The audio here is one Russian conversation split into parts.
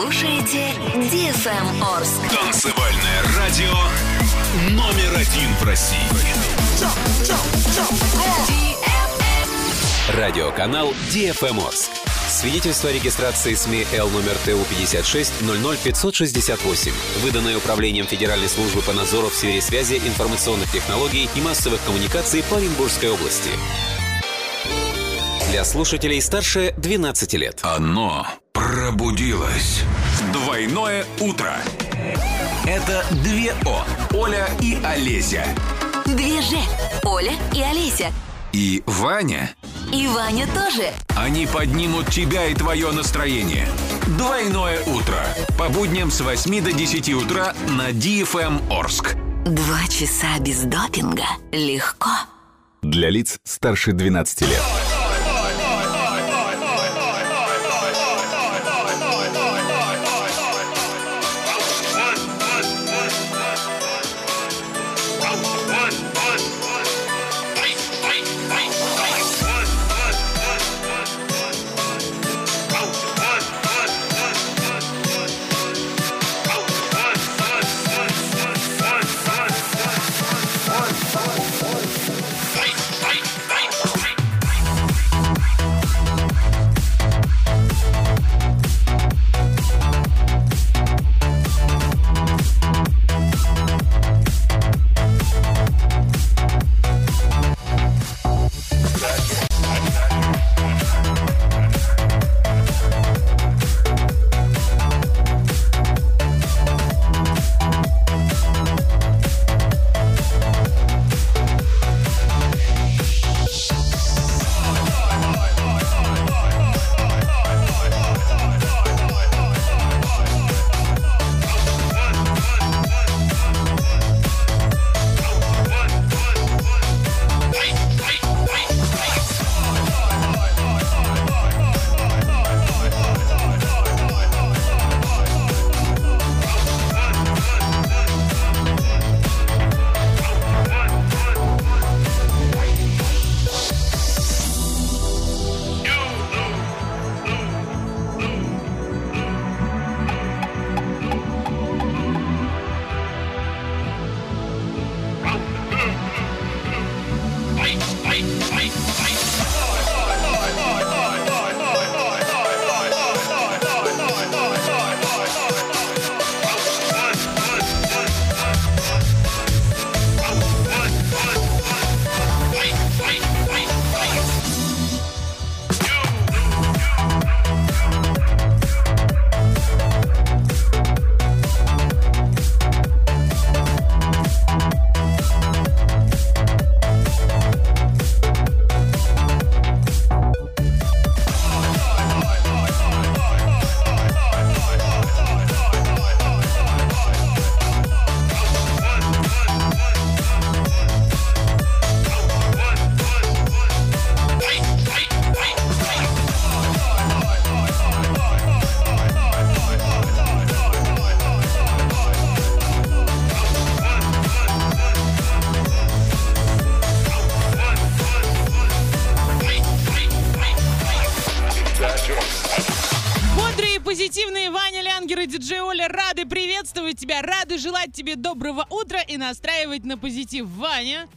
слушаете DFM Орск. Танцевальное радио номер один в России. Радиоканал DFM Орск. Свидетельство о регистрации СМИ Л номер ТУ 56 568, выданное Управлением Федеральной службы по надзору в сфере связи, информационных технологий и массовых коммуникаций по Оренбургской области. Для слушателей старше 12 лет. Оно пробудилось. Двойное утро. Это две О. Оля и Олеся. Две же. Оля и Олеся. И Ваня. И Ваня тоже. Они поднимут тебя и твое настроение. Двойное утро. По будням с 8 до 10 утра на DFM Орск. Два часа без допинга. Легко. Для лиц старше 12 лет. Тебя, рады желать тебе доброго утра и настраивать на позитив. Ваня.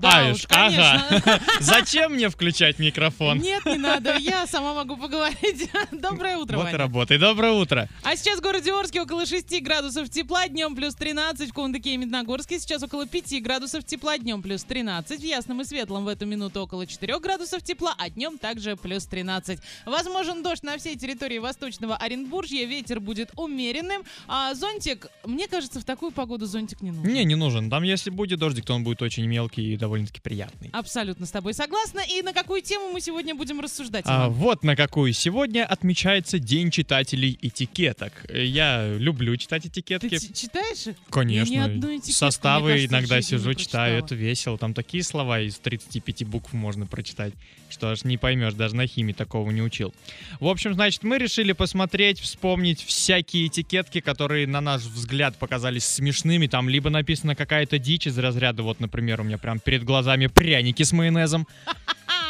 Да Аюш, уж, конечно. ага. Зачем мне включать микрофон? Нет, не надо, я сама могу поговорить. Доброе утро, Вот и Ваня. работай. Доброе утро. А сейчас в городе Орске около 6 градусов тепла, днем плюс 13, в Кундыке и Медногорске сейчас около 5 градусов тепла, днем плюс 13, в Ясном и Светлом в эту минуту около 4 градусов тепла, а днем также плюс 13. Возможен дождь на всей территории Восточного Оренбуржья, ветер будет умеренным, а зонтик, мне кажется, в такую погоду зонтик не нужен. Не, не нужен. Там, если будет дождик, то он будет очень мелкий и довольно-таки приятный. Абсолютно с тобой согласна. И на какую тему мы сегодня будем рассуждать? А, вот на какую сегодня отмечается День читателей этикеток. Я люблю читать Ты этикетки. ч- читаешь их? Конечно. Я ни Составы кажется, иногда сижу, читаю, это весело. Там такие слова из 35 букв можно прочитать, что аж не поймешь, даже на химии такого не учил. В общем, значит, мы решили посмотреть, вспомнить всякие этикетки, которые, на наш взгляд, показались смешными. Там либо написана какая-то дичь из разряда, вот, например, у меня прям перед глазами пряники с майонезом.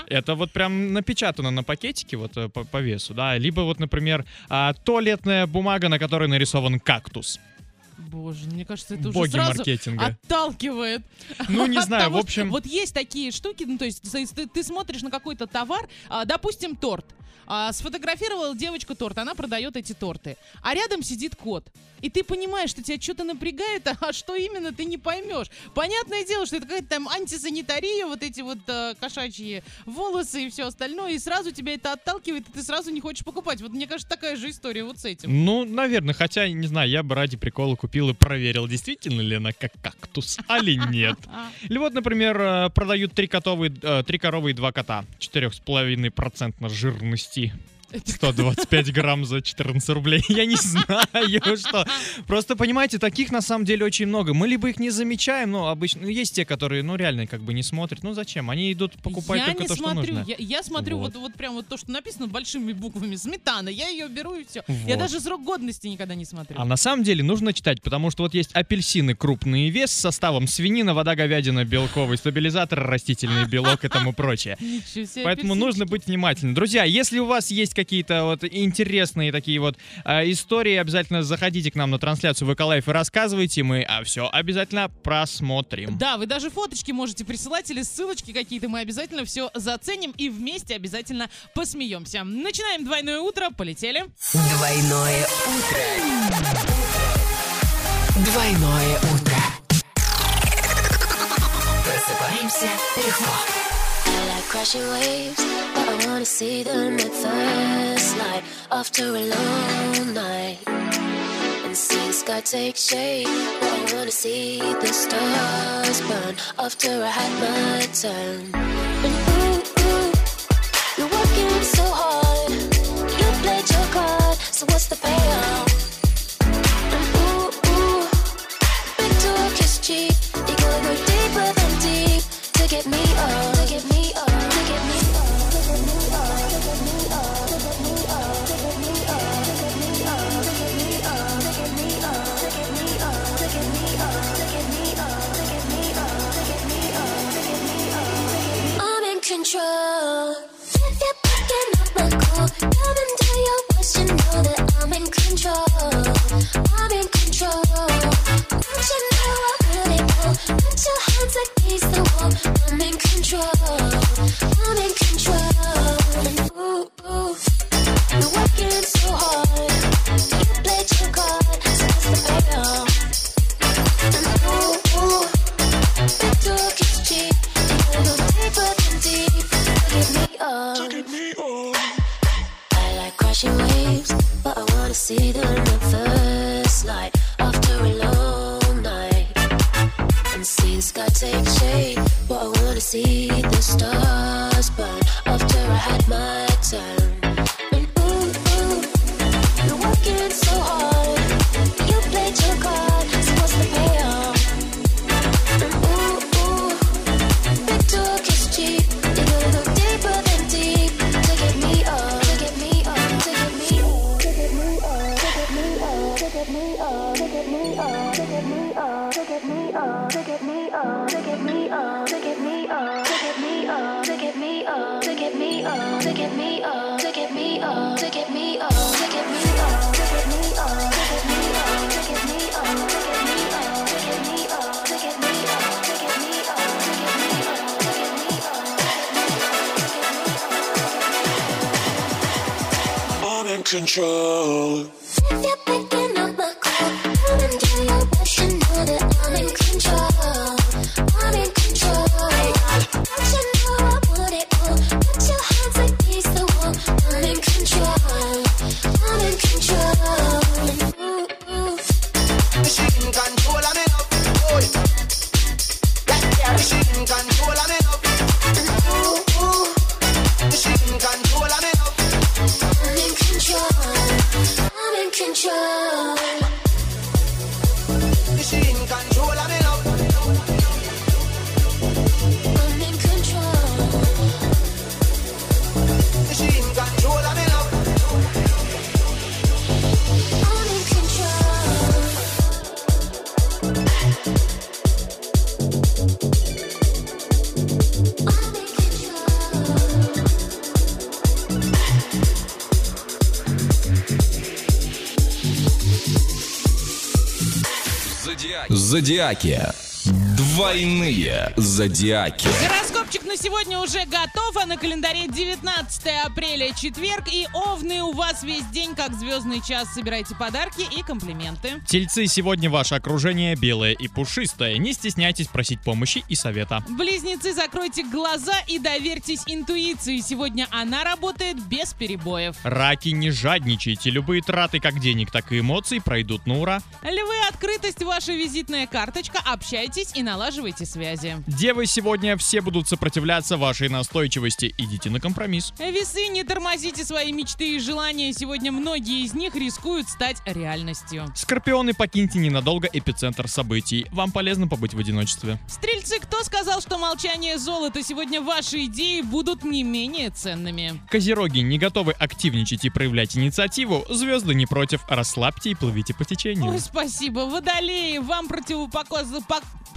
Это вот прям напечатано на пакетике вот э, по, по весу, да. Либо вот, например, а, туалетная бумага, на которой нарисован кактус. Боже, мне кажется, это уже Боги сразу маркетинга. отталкивает. Ну, не знаю, того, в общем... Вот есть такие штуки, ну, то есть ты, ты- ты смотришь на какой-то товар, а, допустим, торт. А, сфотографировала девочка торт, она продает эти торты. А рядом сидит кот. И ты понимаешь, что тебя что-то напрягает, а что именно ты не поймешь. Понятное дело, что это какая-то там антисанитария, вот эти вот э, кошачьи волосы и все остальное, и сразу тебя это отталкивает, и ты сразу не хочешь покупать. Вот мне кажется, такая же история вот с этим. Ну, наверное, хотя, не знаю, я бы ради прикола купил и проверил, действительно ли она как кактус, или нет. А, Или вот, например, э, продают три, котовые, э, три коровы и два кота. 4,5% жирности. you. 125 грамм за 14 рублей. Я не знаю, что. Просто, понимаете, таких на самом деле очень много. Мы либо их не замечаем, но обычно... ну, Есть те, которые, ну, реально как бы не смотрят. Ну, зачем? Они идут покупать я только не то, что нужно. Я, я смотрю вот. Вот. вот прям вот то, что написано большими буквами сметана. Я ее беру и все. Я даже срок годности никогда не смотрю. А на самом деле нужно читать, потому что вот есть апельсины крупный вес с составом свинина, вода, говядина, белковый стабилизатор, растительный белок и тому прочее. Поэтому нужно быть внимательным. Друзья, если у вас есть какие-то вот интересные такие вот э, истории, обязательно заходите к нам на трансляцию ВК Live и рассказывайте, мы а, все обязательно просмотрим. Да, вы даже фоточки можете присылать или ссылочки какие-то. Мы обязательно все заценим и вместе обязательно посмеемся. Начинаем двойное утро. Полетели. Двойное утро. Двойное утро. Просыпаемся легко. Crashing waves, but I wanna see them at first light after a long night. And see the sky take shape, but I wanna see the stars burn after I had my turn. And ooh, ooh, you're working so hard, you played your card, so what's the payoff? And ooh, ooh, is cheap, you If you're up my come your know that I'm in control. I'm in control. Don't you know I? Put your hands against the wall. I'm in control. I'm in control. Ooh, ooh, control. Зодиаки. Двойные зодиаки. Гороскопчик сегодня уже готов, а на календаре 19 апреля, четверг. И овны у вас весь день, как звездный час. Собирайте подарки и комплименты. Тельцы, сегодня ваше окружение белое и пушистое. Не стесняйтесь просить помощи и совета. Близнецы, закройте глаза и доверьтесь интуиции. Сегодня она работает без перебоев. Раки, не жадничайте. Любые траты как денег, так и эмоций пройдут на ура. Львы, открытость ваша визитная карточка. Общайтесь и налаживайте связи. Девы, сегодня все будут сопротивляться вашей настойчивости. Идите на компромисс. Весы, не тормозите свои мечты и желания. Сегодня многие из них рискуют стать реальностью. Скорпионы, покиньте ненадолго эпицентр событий. Вам полезно побыть в одиночестве. Стрельцы, кто сказал, что молчание золото? Сегодня ваши идеи будут не менее ценными. Козероги, не готовы активничать и проявлять инициативу? Звезды не против. Расслабьте и плывите по течению. Ой, спасибо. Водолеи, вам противопоказано...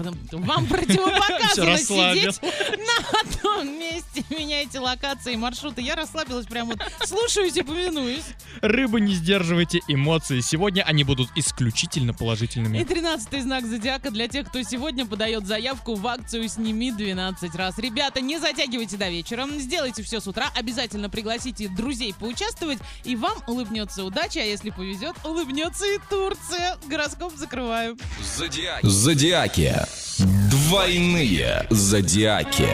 Вам противопоказано сидеть на одном месте. Меняйте локации и маршруты. Я расслабилась прям вот. Слушаюсь и повинуюсь. Рыбы, не сдерживайте эмоции. Сегодня они будут исключительно И положительными. тринадцатый знак зодиака для тех, кто сегодня подает заявку в акцию «Сними 12 раз». Ребята, не затягивайте до вечера, сделайте все с утра, обязательно пригласите друзей поучаствовать, и вам улыбнется удача, а если повезет, улыбнется и Турция. Гороскоп закрываю. Зодиаки. Зодиаки. Двойные зодиаки.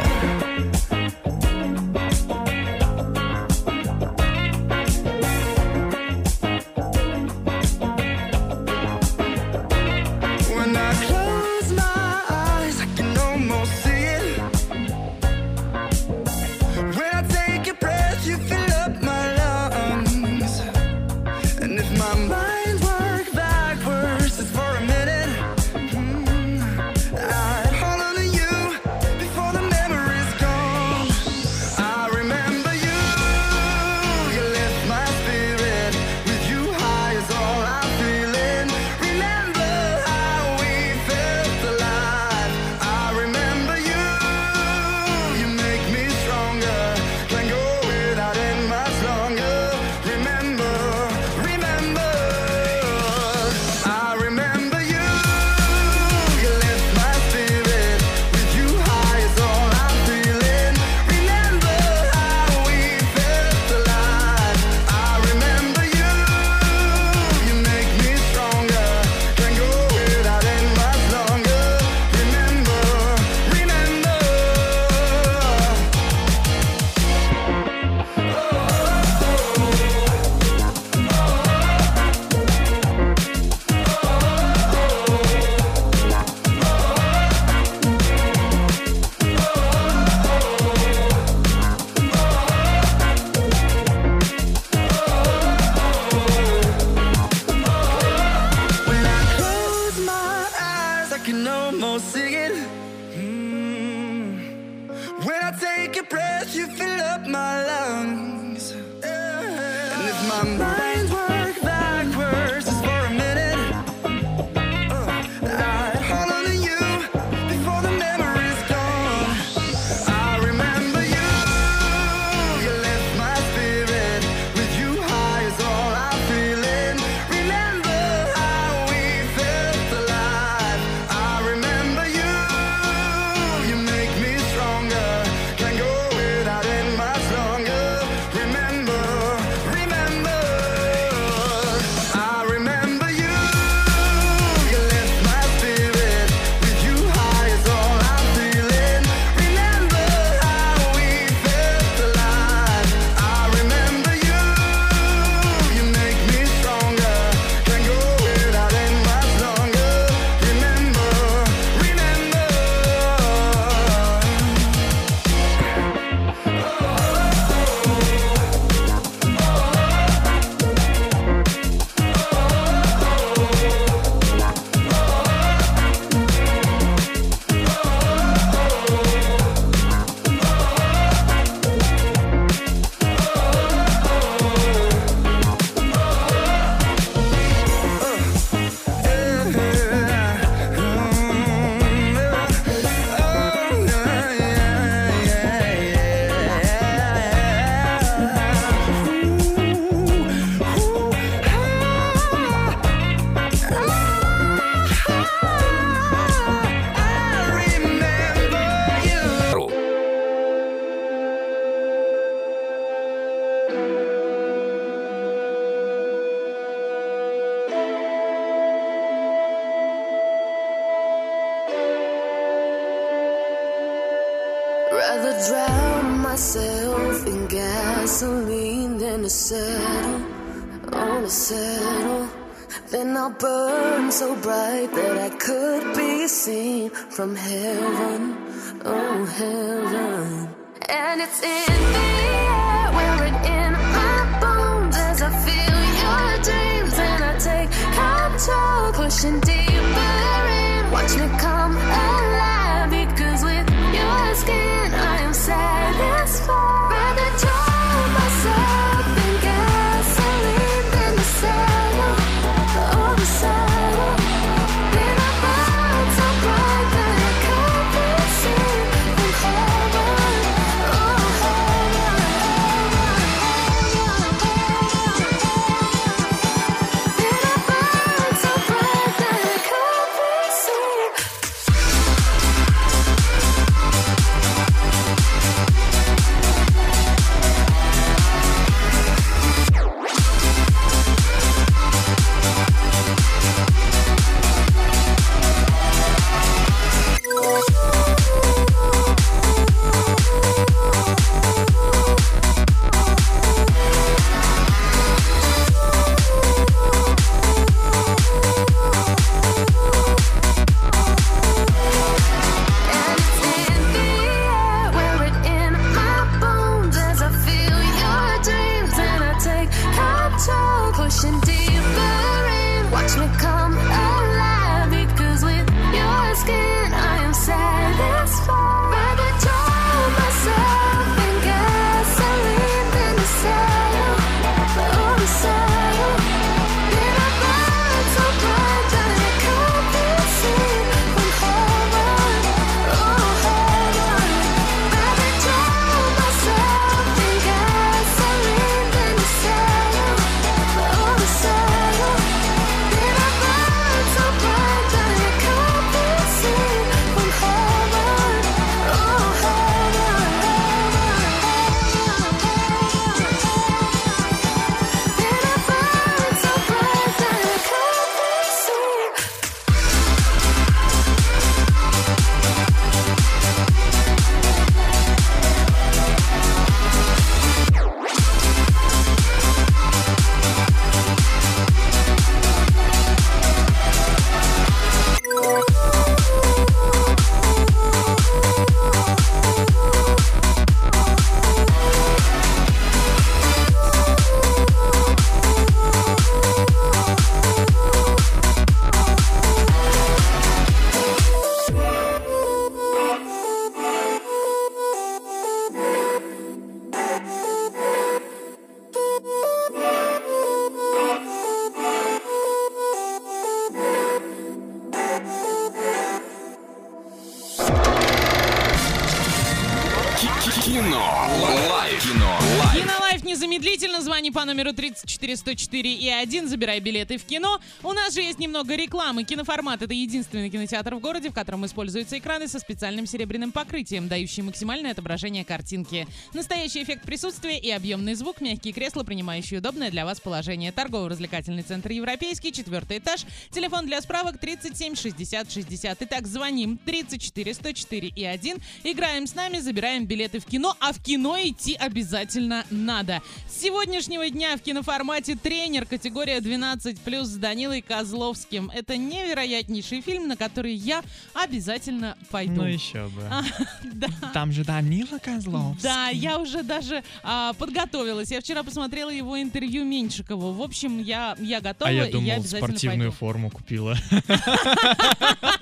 34 104 и 1. Забирай билеты в кино. У нас же есть немного рекламы. Киноформат — это единственный кинотеатр в городе, в котором используются экраны со специальным серебряным покрытием, дающие максимальное отображение картинки. Настоящий эффект присутствия и объемный звук, мягкие кресла, принимающие удобное для вас положение. Торгово-развлекательный центр «Европейский», четвертый этаж. Телефон для справок 37 60 60. Итак, звоним 34 104 и 1. Играем с нами, забираем билеты в кино, а в кино идти обязательно надо. С сегодняшнего дня в киноформате тренер категория 12+, с Данилой Козловским. Это невероятнейший фильм, на который я обязательно пойду. Ну еще бы. А, да. Там же Данила Козловский. Да, я уже даже а, подготовилась. Я вчера посмотрела его интервью Меньшикову. В общем, я, я готова, А я и я думал, обязательно спортивную пойду. форму купила.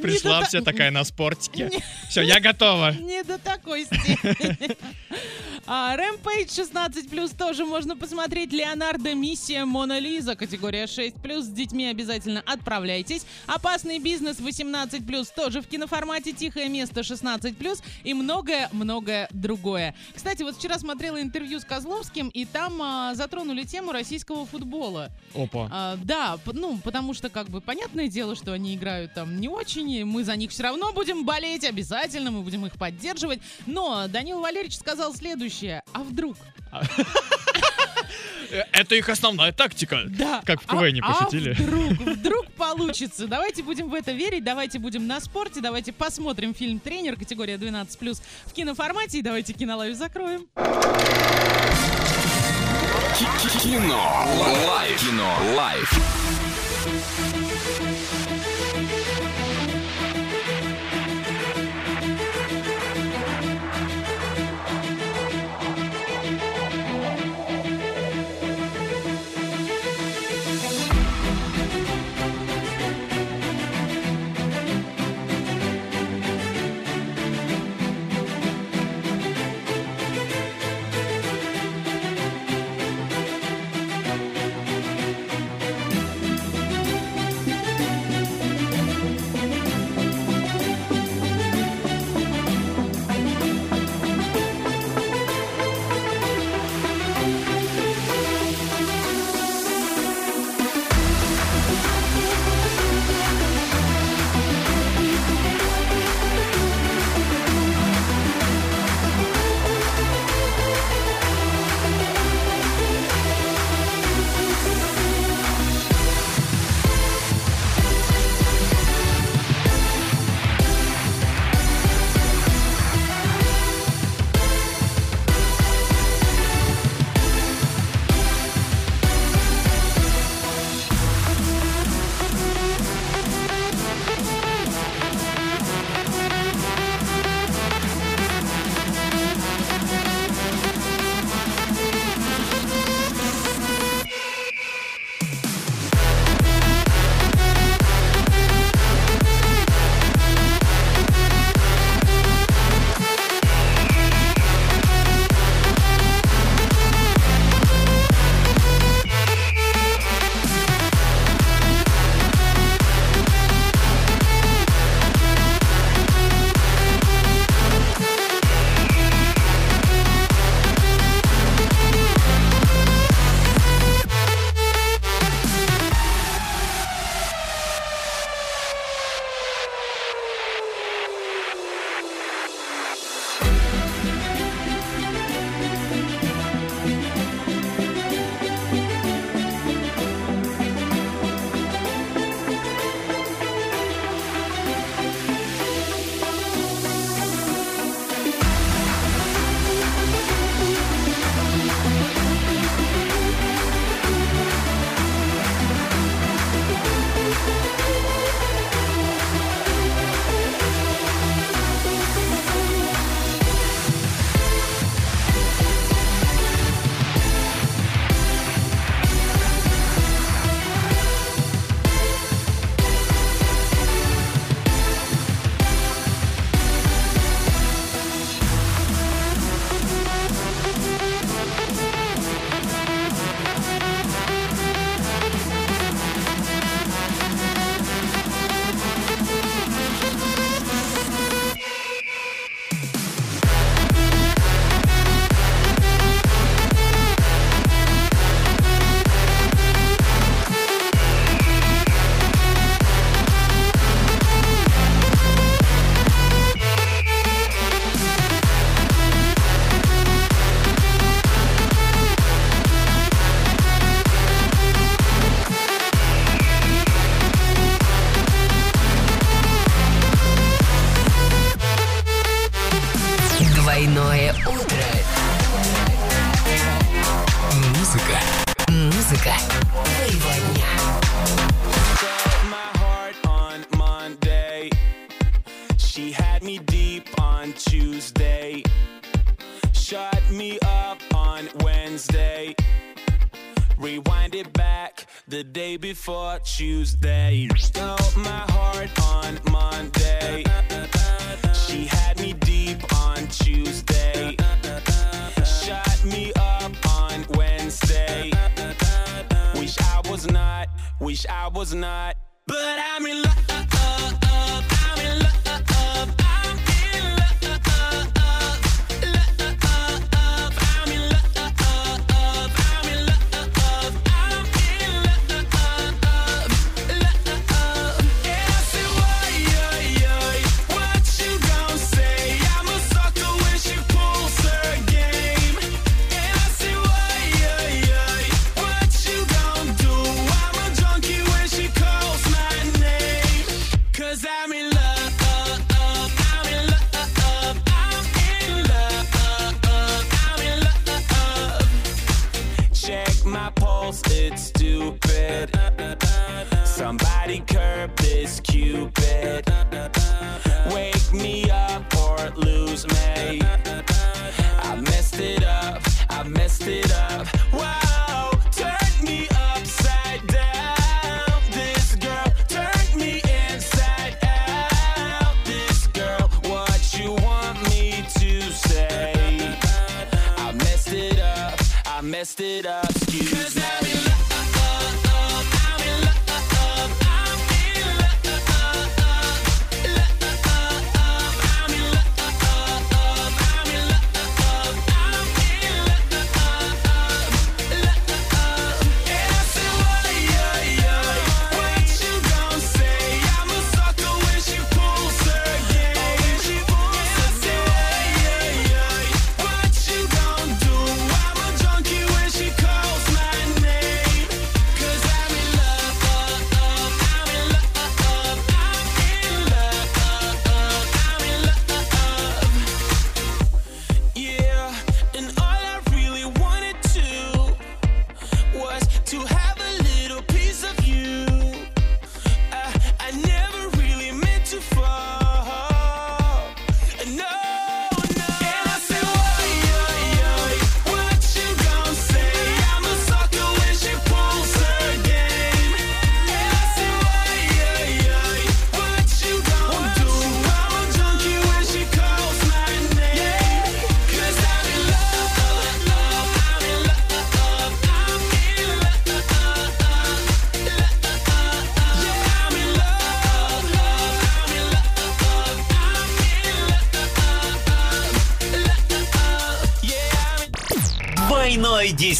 Пришла вся та- такая на спортике. Все, я готова. Не до такой степени. А, Рэмпейдж 16+, тоже можно посмотреть. Леонардо, миссия Мона Лиза, категория 6+, с детьми обязательно отправляйтесь. Опасный бизнес 18+, тоже в киноформате. Тихое место 16+, и многое-многое другое. Кстати, вот вчера смотрела интервью с Козловским, и там а, затронули тему российского футбола. Опа. А, да, ну, потому что, как бы, понятное дело, что они играют там не очень, и мы за них все равно будем болеть, обязательно, мы будем их поддерживать. Но Данил Валерьевич сказал следующее, следующее. А вдруг? А. Это их основная тактика. Да. Как в КВН а, а пошутили. А вдруг, вдруг получится. Давайте будем в это верить, давайте будем на спорте, давайте посмотрим фильм «Тренер» категория 12+, в киноформате, и давайте кино live закроем. Кино. Live. Кино. Live.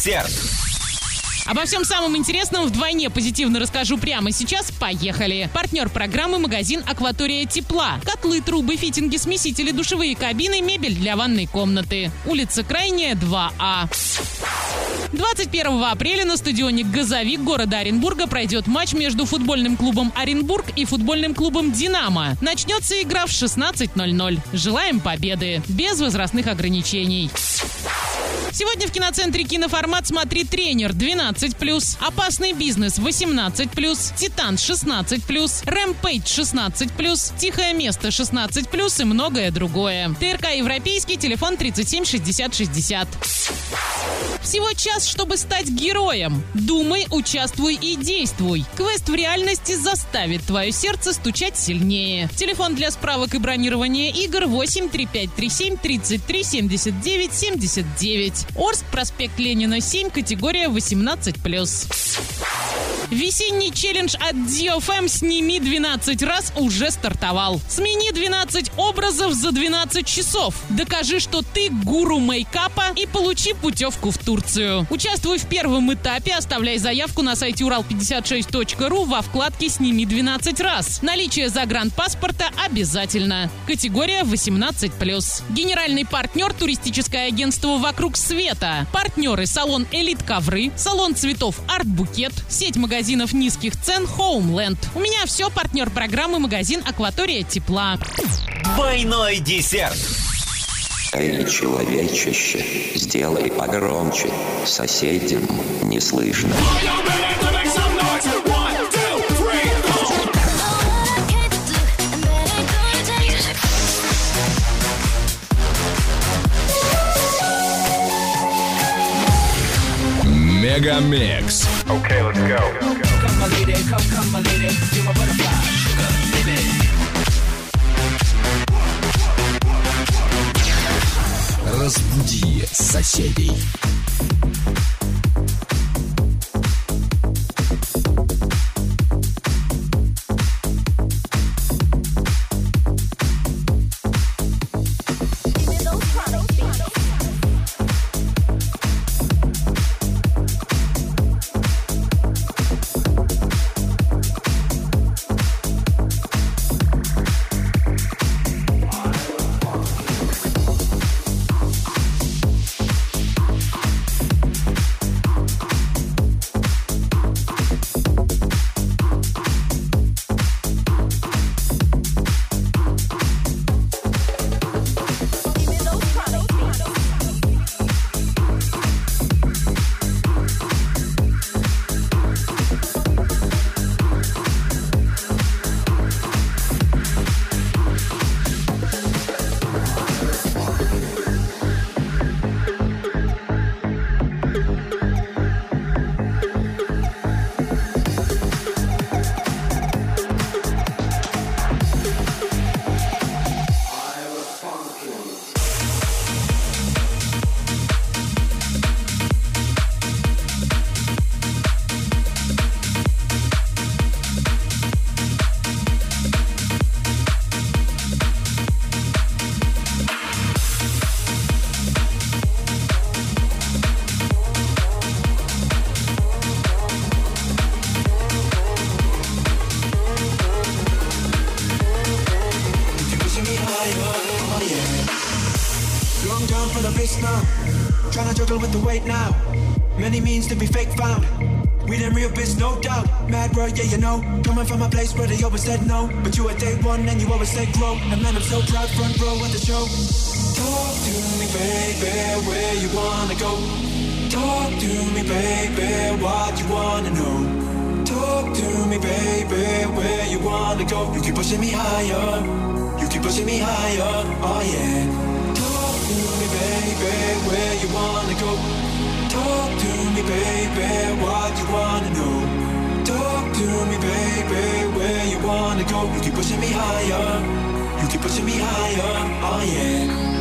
Десерт. Обо всем самом интересном вдвойне позитивно расскажу прямо сейчас. Поехали! Партнер программы магазин «Акватория тепла». Котлы, трубы, фитинги, смесители, душевые кабины, мебель для ванной комнаты. Улица Крайняя, 2А. 21 апреля на стадионе «Газовик» города Оренбурга пройдет матч между футбольным клубом «Оренбург» и футбольным клубом «Динамо». Начнется игра в 16.00. Желаем победы! Без возрастных ограничений. Сегодня в киноцентре киноформат «Смотри тренер» 12+, «Опасный бизнес» 18+, «Титан» 16+, «Рэмпейдж» 16+, «Тихое место» 16+, и многое другое. ТРК «Европейский», телефон 37 60 60. Всего час, чтобы стать героем. Думай, участвуй и действуй. Квест в реальности заставит твое сердце стучать сильнее. Телефон для справок и бронирования игр 8 3537 33 79 79. Орск, проспект Ленина, 7, категория 18+. Весенний челлендж от DFM «Сними 12 раз» уже стартовал. Смени 12 образов за 12 часов. Докажи, что ты гуру мейкапа и получи путевку в Турцию. Участвуй в первом этапе, оставляй заявку на сайте урал56.ру во вкладке «Сними 12 раз». Наличие загранпаспорта обязательно. Категория 18+. Генеральный партнер туристическое агентство «Вокруг света». Партнеры салон «Элит Ковры», салон цветов «Арт Букет», сеть магазинов низких цен «Хоумленд». У меня все, партнер программы магазин «Акватория тепла». Двойной десерт. Эй, человечище, сделай погромче, соседям не слышно. Мегамикс. Разбуди соседей. Down for the race now. Trying to juggle with the weight now. Many means to be fake found. We them real biz, no doubt. Mad bro, yeah, you know. Coming from a place where they always said no. But you at day one and you always said grow. And man, I'm so proud, front row at the show. Talk to me, baby, where you wanna go. Talk to me, baby, what you wanna know. Talk to me, baby, where you wanna go. You keep pushing me higher. You keep pushing me higher, oh yeah. Baby, where you wanna go. Talk to me, baby, what you wanna know. Talk to me, baby, where you wanna go. You keep pushing me higher. You keep pushing me higher, oh yeah.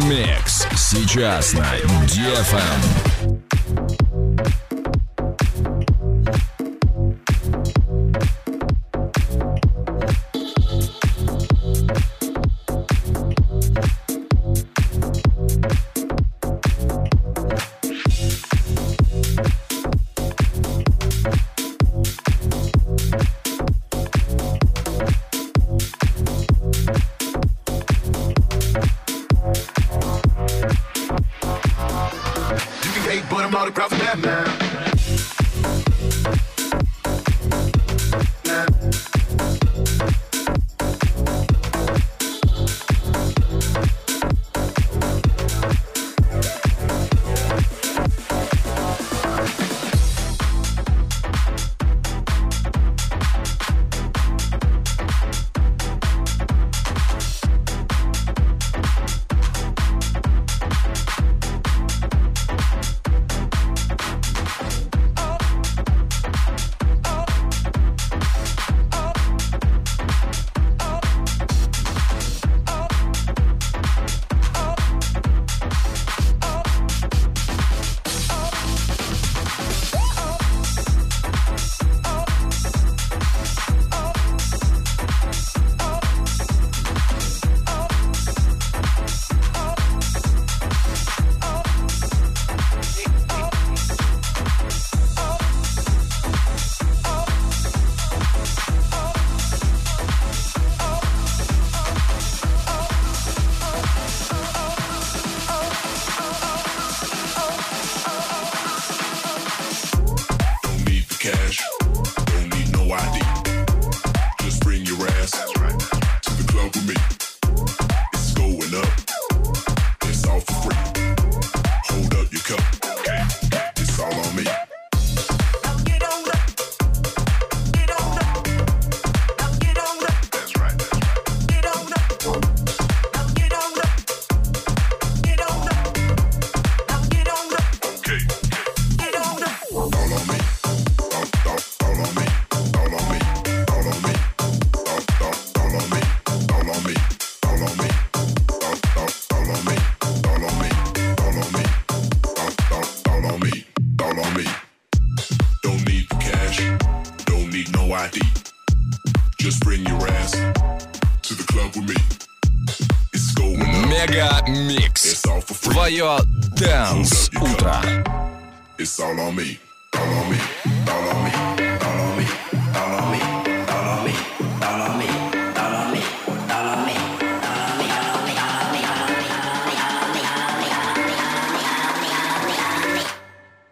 Мегамикс. Сейчас на DFM.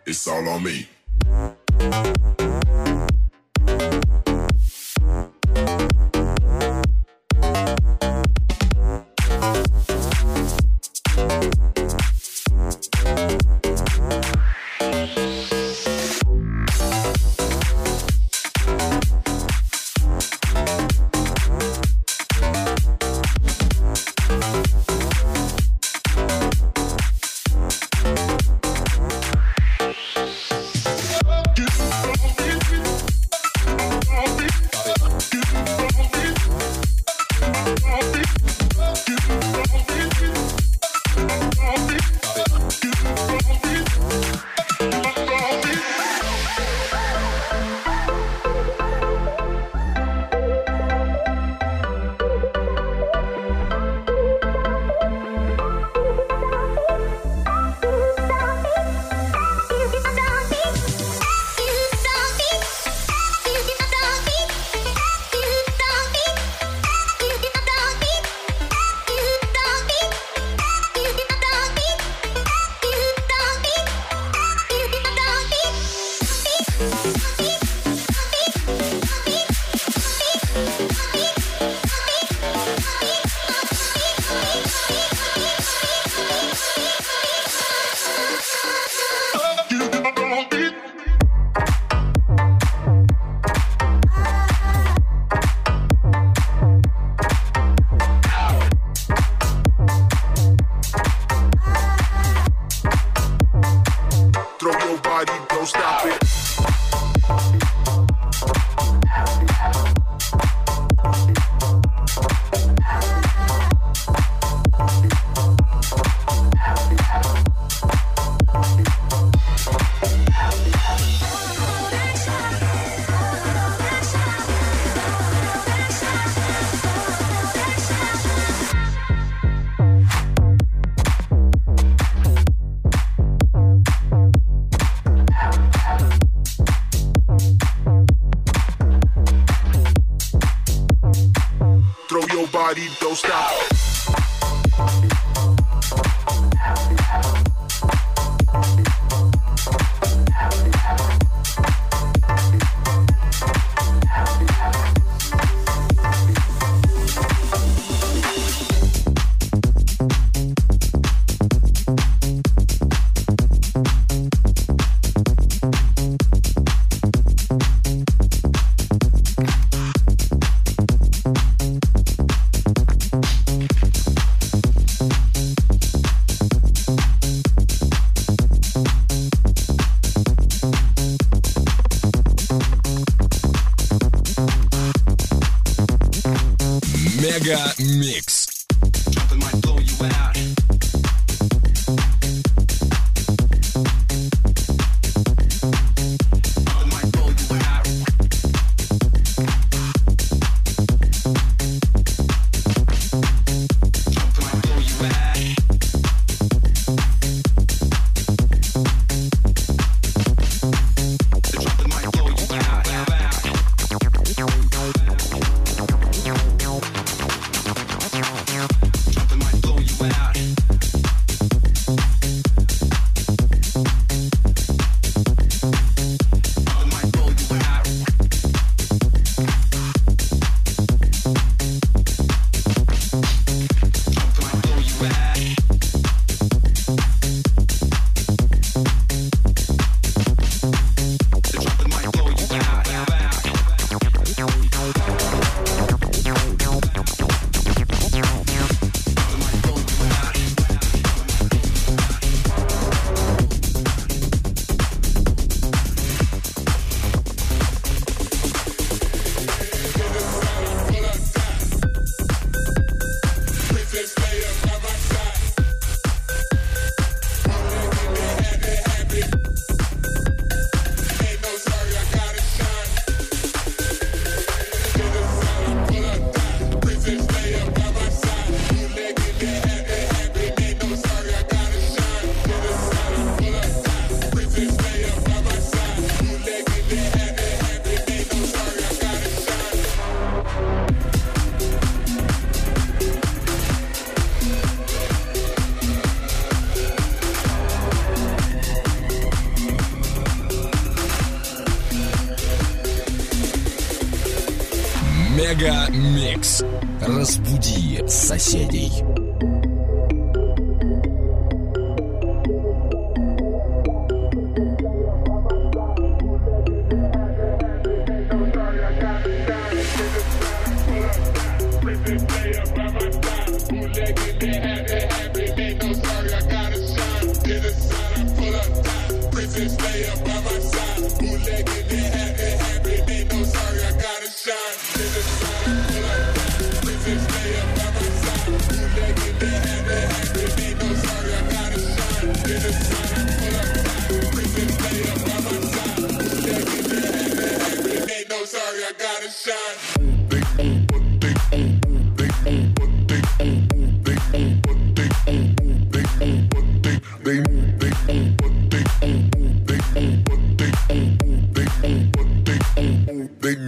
It's all on me.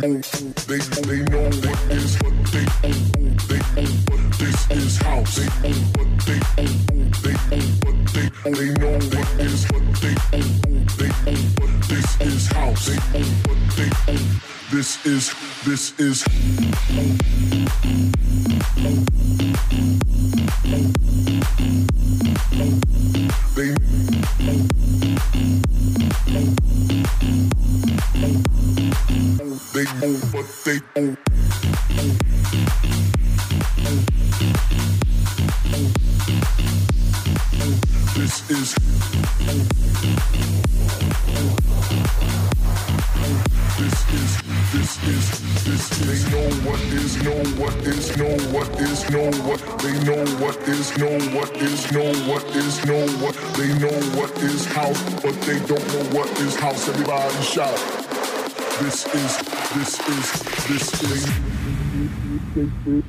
They they, know what is they, they, this is house. They, they, they, they, know what is what they, they, this is. They, they, this is, this is.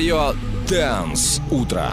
Твое Дэнс Утро.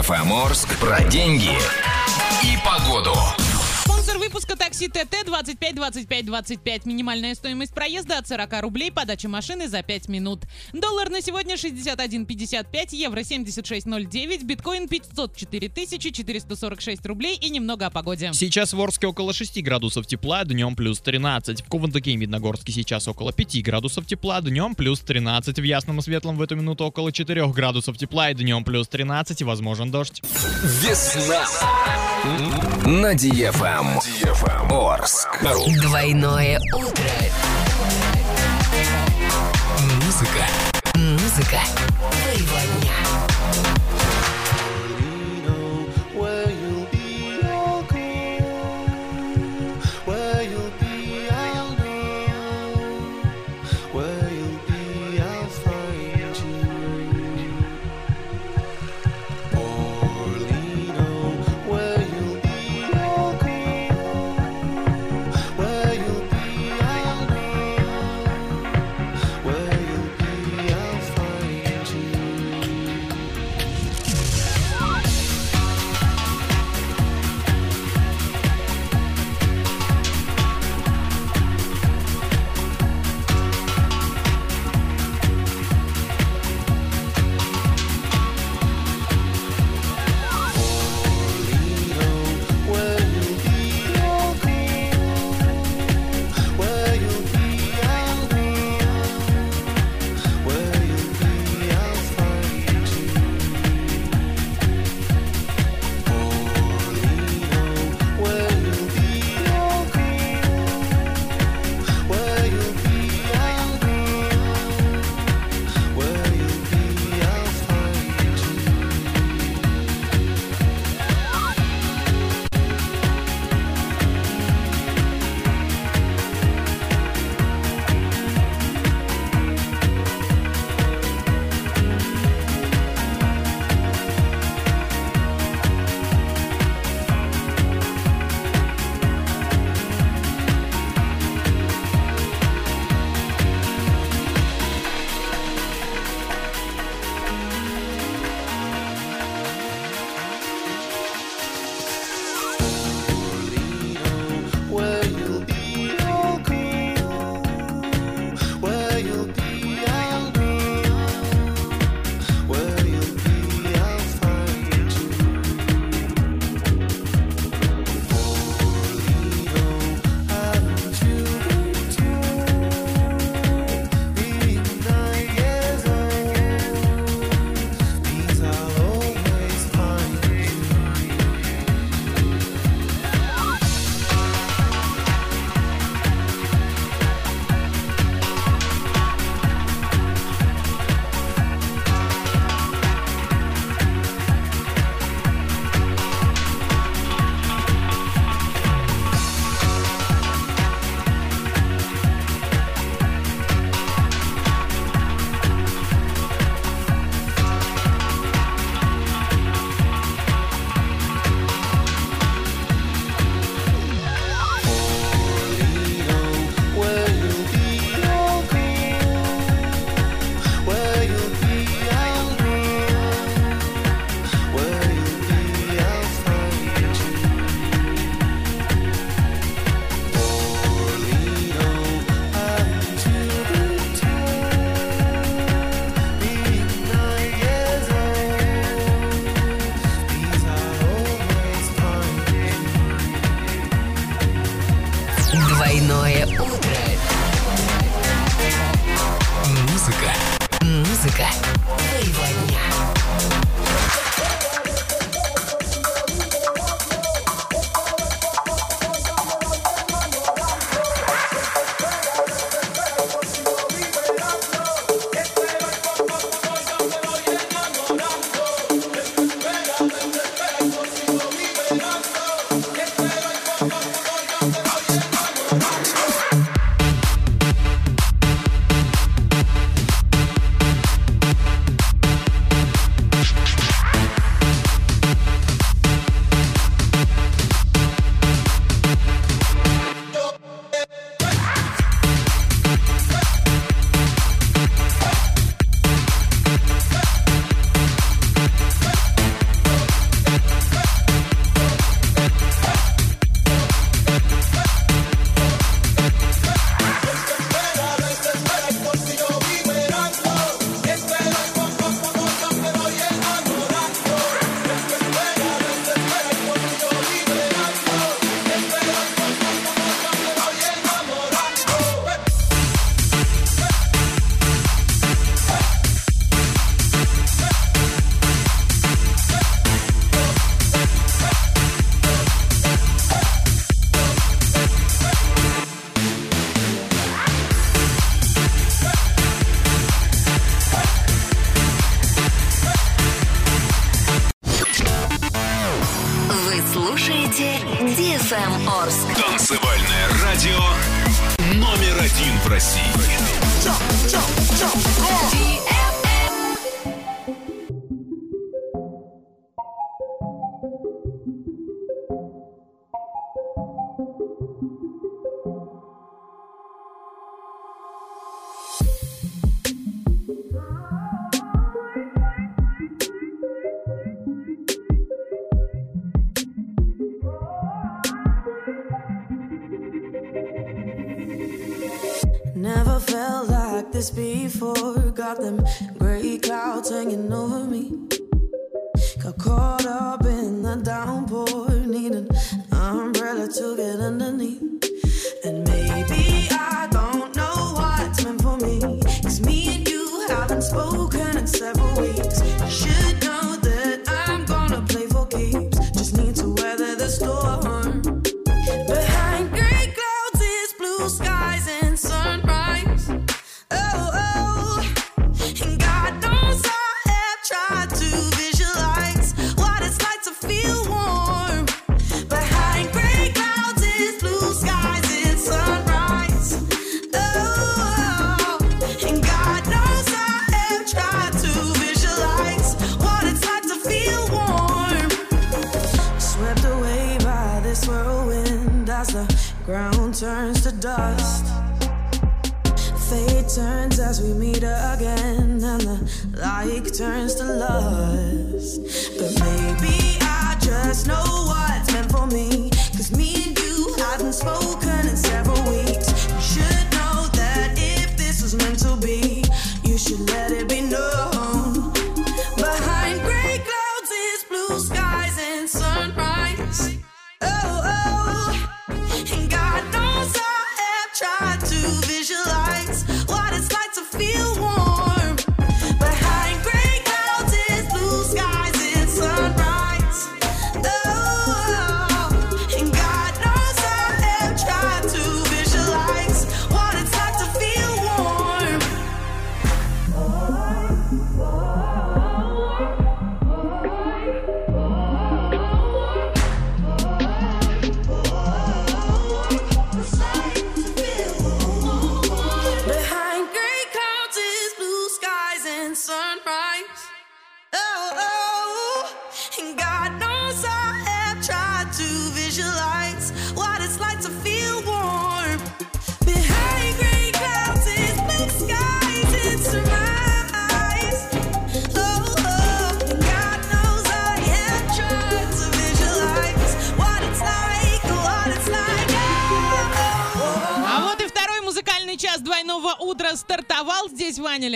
DFM Орск про деньги и погоду. Спонсор выпуска такси ТТ 25 25 25. Минимальная стоимость проезда от 40 рублей. Подача машины за 5 минут. Доллар на сегодня 61,55, евро 76,09, биткоин 504 446 рублей и немного о погоде. Сейчас в Орске около 6 градусов тепла, днем плюс 13. В Кувандыке и Видногорске сейчас около 5 градусов тепла, днем плюс 13. В Ясном и Светлом в эту минуту около 4 градусов тепла и днем плюс 13 и возможен дождь. Весна на DFM. Орск. Двойное утро. Музыка. Музыка. Твоего дня.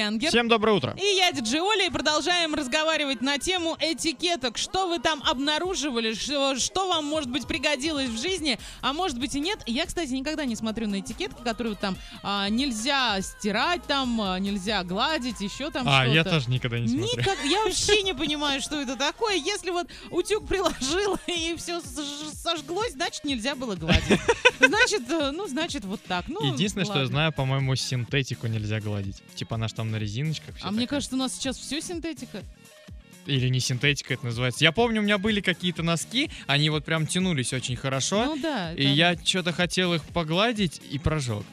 Лянгер. Всем доброе утро. И я, диджей Оля, и продолжаем разговаривать на тему этикеток. Что вы там обнаруживали, что, что вам, может быть, пригодилось в жизни, а может быть и нет. Я, кстати, никогда не смотрю на этикетки, которые там а, нельзя стирать, там а, нельзя гладить, еще там А, я тоже никогда не смотрю. Никак, я вообще не понимаю, что это такое. Если вот утюг приложил и все сожглось, значит нельзя было гладить. Значит, э, ну, значит, вот так. Ну, Единственное, что я ладно. знаю, по-моему, синтетику нельзя гладить. Типа она ж там на резиночках. А мне такая. кажется, у нас сейчас все синтетика. Или не синтетика это называется. Я помню, у меня были какие-то носки, они вот прям тянулись очень хорошо. Ну да. И да. я что-то хотел их погладить и прожег.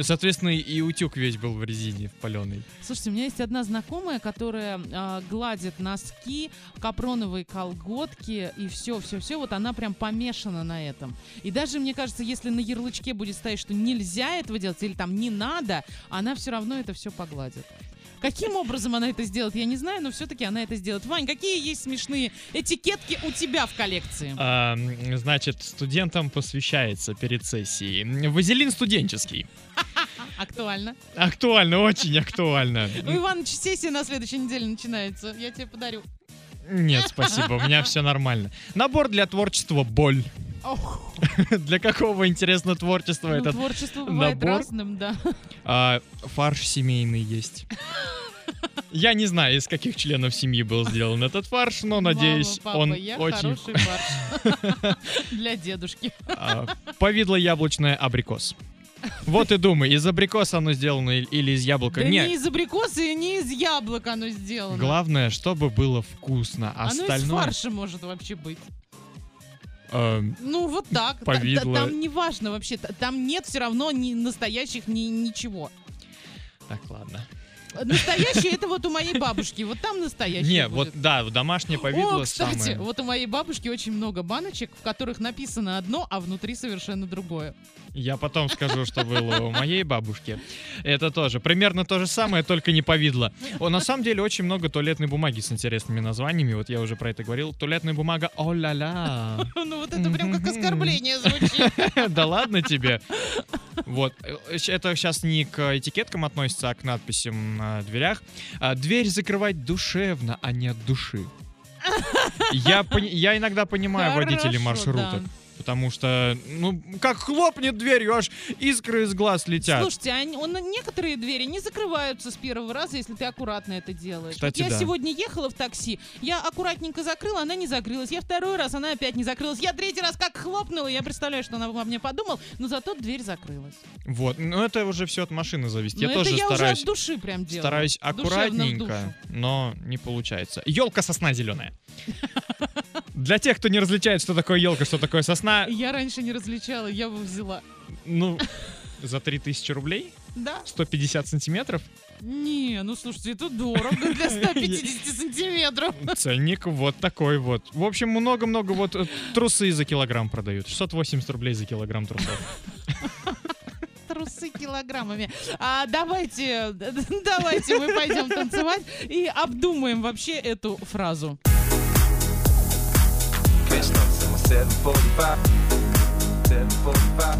Соответственно, и утюг весь был в резине, в паленой. Слушайте, у меня есть одна знакомая, которая а, гладит носки, капроновые колготки и все, все, все. Вот она прям помешана на этом. И даже, мне кажется, если на ярлычке будет стоять, что нельзя этого делать или там не надо, она все равно это все погладит. Каким образом она это сделает, я не знаю, но все-таки она это сделает. Вань, какие есть смешные этикетки у тебя в коллекции? А, значит, студентам посвящается перед сессией. Вазелин студенческий. Актуально. Актуально, очень актуально. У Ивана сессия на следующей неделе начинается. Я тебе подарю. Нет, спасибо, у меня все нормально. Набор для творчества «Боль». Для какого, интересно, творчества ну, этот творчество бывает набор? разным, да. А, фарш семейный есть. Я не знаю, из каких членов семьи был сделан этот фарш, но надеюсь, Мама, папа, он я очень... хороший фарш. Для дедушки. А, Повидло яблочное абрикос. Вот и думай, из абрикоса оно сделано или- из яблока. Да не Нет, из абрикоса и не из яблока оно сделано. главное, чтобы было вкусно. Оно из Остальное... фарша может вообще быть. Эм, Ну, вот так. Та- та- Повидло. Там не важно вообще. та- Там нет все равно ни настоящих, ни ничего. Так, ладно. Настоящее это вот у моей бабушки. Вот там настоящее Не, будет. вот да, домашнее повидло О, кстати, самое. вот у моей бабушки очень много баночек, в которых написано одно, а внутри совершенно другое. Я потом скажу, что было у моей бабушки. Это тоже примерно то же самое, только не повидло. О, на самом деле очень много туалетной бумаги с интересными названиями. Вот я уже про это говорил. Туалетная бумага о-ля-ля. Ну вот это прям как оскорбление звучит. Да ладно тебе. Вот. Это сейчас не к этикеткам относится, а к надписям на дверях. А, Дверь закрывать душевно, а не от души. Я, я иногда понимаю водителей Хорошо, маршруток. да. Потому что, ну, как хлопнет дверью, аж искры из глаз летят. Слушайте, а он, некоторые двери не закрываются с первого раза, если ты аккуратно это делаешь. Кстати, вот я да. сегодня ехала в такси, я аккуратненько закрыла, она не закрылась. Я второй раз, она опять не закрылась. Я третий раз как хлопнула, я представляю, что она обо мне подумал, но зато дверь закрылась. Вот, ну это уже все от машины зависит. Я Но тоже это я стараюсь, уже от души прям делаю. стараюсь аккуратненько, но не получается. Елка сосна зеленая. Для тех, кто не различает, что такое елка, что такое сосна, Я раньше не различала, я его взяла. ну, за 3000 рублей, Да? 150 сантиметров, Не, ну слушайте, это дорого для 150 сантиметров. ценник вот такой вот. В общем, много-много вот э, трусы за килограмм продают. 680 рублей за килограмм трусов. Трусы килограммами. А давайте, давайте мы пойдем танцевать и обдумаем вообще эту фразу. My 745. 745.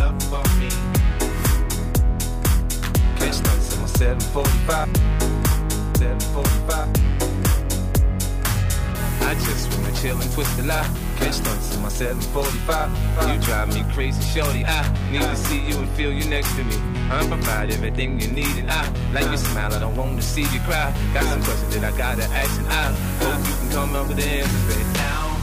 Up on me. Catch stunts in my 745. 745. I just wanna chill and twist a lot. My 745. You drive me crazy, shorty. I need to see you and feel you next to me. I provide everything you need, and I like smile. I don't want to see you cry. Got some questions that I gotta ask, and I hope you can come up with the answers. Now,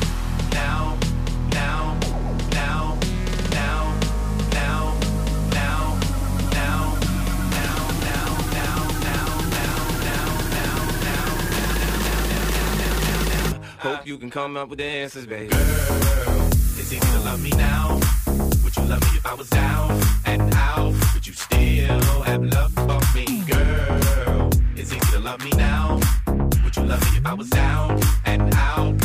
Hope you can come up with the answers, baby. Girl, it's easy to love me now. Would you love me if I was down and out? Would you still have love for me, girl? It's easy to love me now. Would you love me if I was down and out?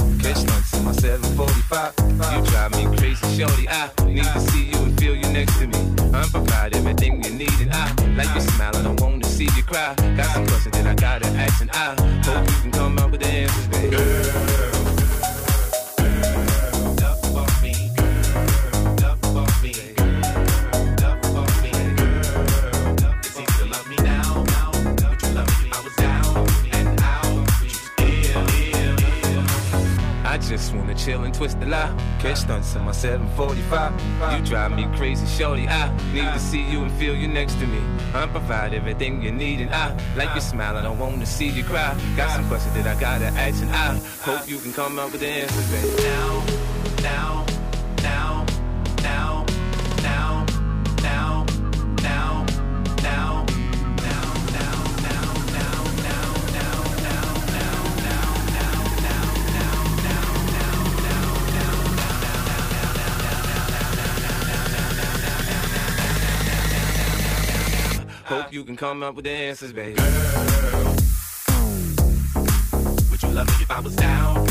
745. You drive me crazy, shorty. I need to see you and feel you next to me. I'm provide everything you need, and I like your smile. I don't want to see you cry. Got some questions that I gotta ask, and I hope you can come up with the answers, baby. Girl. Just wanna chill and twist the lie. Catch stunts in my 745. You drive me crazy, shorty. I need to see you and feel you next to me. I provide everything you need, and I like your smile. I don't wanna see you cry. Got some questions that I gotta ask, and I hope you can come up with the answers. Now, now, now, You can come up with the answers, baby. Girl, would you love me if I was down?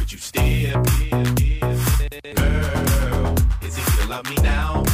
Would you still? Girl, it's easy to love me now.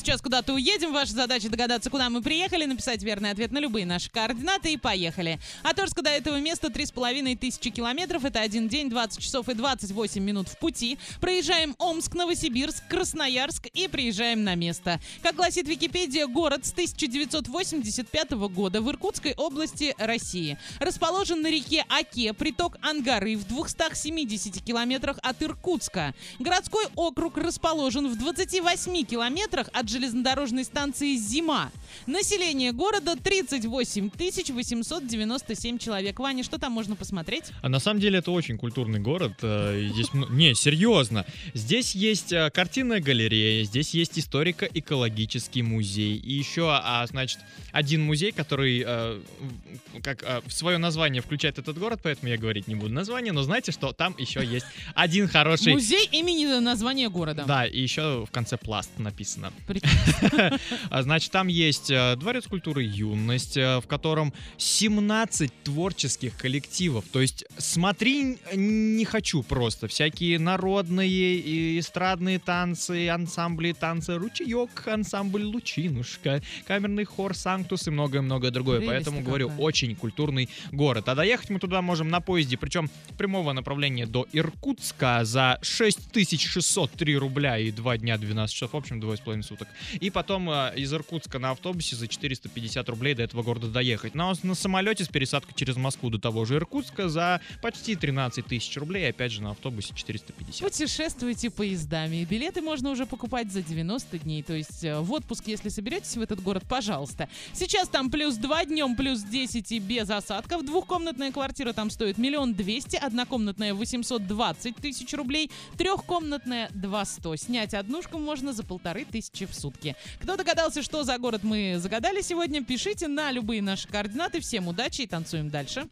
Сейчас куда-то уедем. Ваша задача догадаться, куда мы приехали, написать верный ответ на любые наши координаты и поехали. От Орска до этого места 3,5 тысячи километров. Это один день, 20 часов и 28 минут в пути. Проезжаем Омск, Новосибирск, Красноярск и приезжаем на место. Как гласит Википедия, город с 1985 года в Иркутской области России. Расположен на реке Оке, приток Ангары в 270 километрах от Иркутска. Городской округ расположен в 28 километрах от железнодорожной станции «Зима». Население города 38 897 человек. Ваня, что там можно посмотреть? А на самом деле это очень культурный город. э, Здесь, не, серьезно. Здесь есть э, картинная галерея, здесь есть историко-экологический музей. И еще, а, значит, один музей, который э, как в свое название включает этот город, поэтому я говорить не буду название, но знаете, что там еще есть один хороший... Музей имени названия города. Да, и еще в конце пласт написано. Значит, там есть э, Дворец культуры «Юность», э, в котором 17 творческих коллективов. То есть смотри не хочу просто. Всякие народные и эстрадные танцы, ансамбли танцы «Ручеек», ансамбль «Лучинушка», камерный хор «Санктус» и многое-многое другое. Прелесть Поэтому, говорю, какая. очень культурный город. А доехать мы туда можем на поезде, причем прямого направления до Иркутска за 6603 рубля и 2 дня 12 часов, в общем, 2,5 суток. И потом э, из Иркутска на автобусе за 450 рублей до этого города доехать. Но на самолете с пересадкой через Москву до того же Иркутска за почти 13 тысяч рублей, опять же на автобусе 450. Путешествуйте поездами. Билеты можно уже покупать за 90 дней. То есть э, в отпуск, если соберетесь в этот город, пожалуйста. Сейчас там плюс 2, днем плюс 10 и без осадков. Двухкомнатная квартира там стоит миллион двести, однокомнатная 820 тысяч рублей, трехкомнатная 200. Снять однушку можно за полторы тысячи в сутки. Кто догадался, что за город мы загадали сегодня, пишите на любые наши координаты. Всем удачи и танцуем дальше.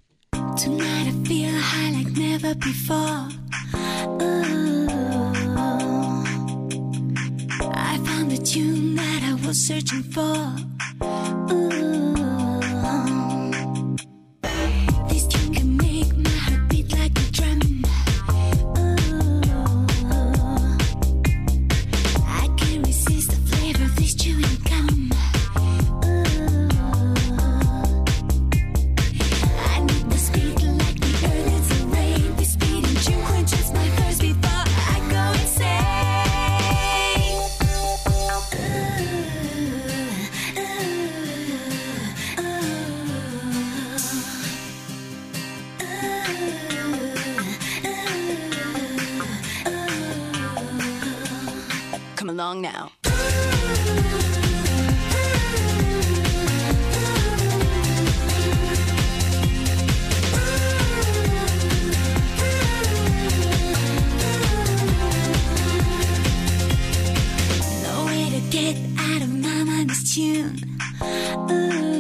Searching for. Ooh. Along now. No way to get out of my mind this tune. Ooh.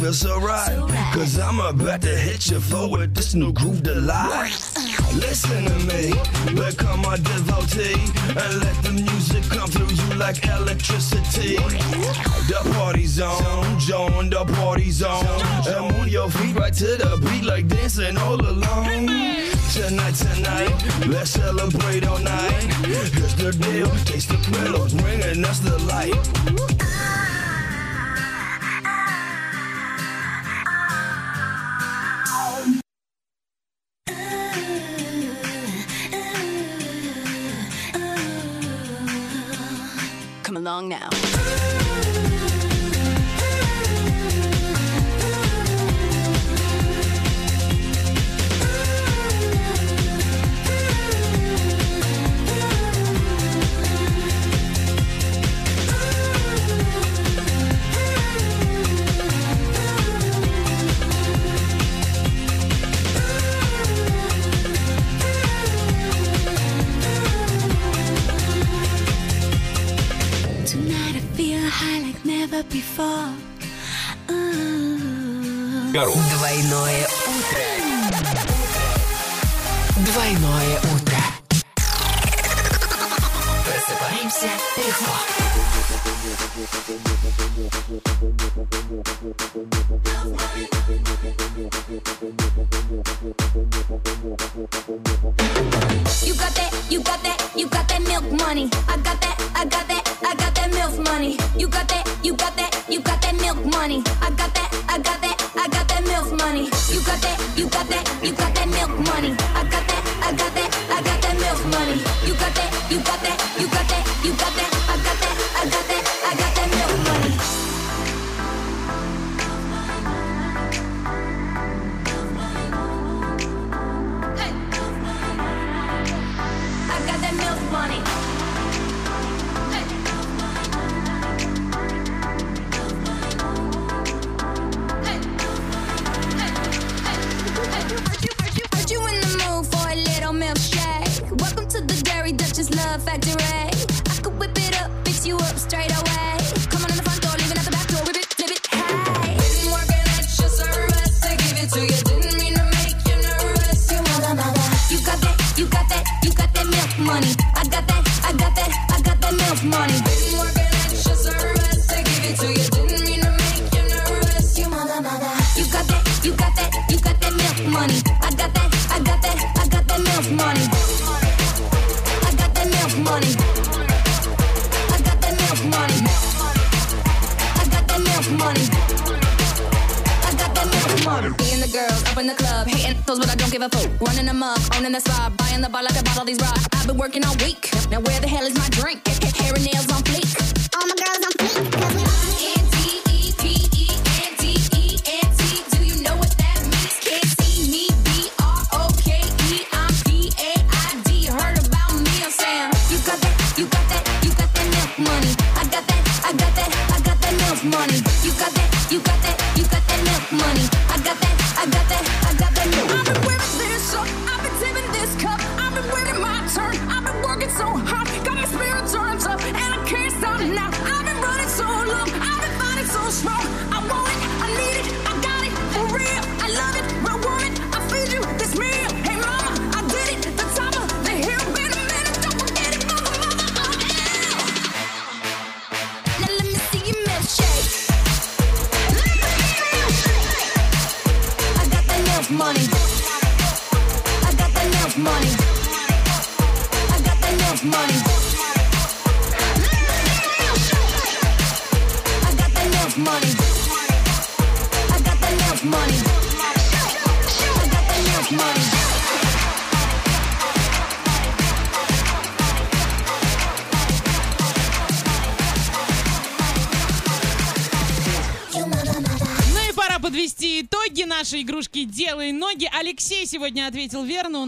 feel so right. Cause I'm about to hit you forward. this new groove delight. Listen to me, become a devotee, and let the music come through you like electricity. The party's on, join the party's on, and move your feet right to the beat like dancing all alone. Tonight, tonight, let's celebrate all night. Here's the deal, taste the thrill, ringing, that's the light.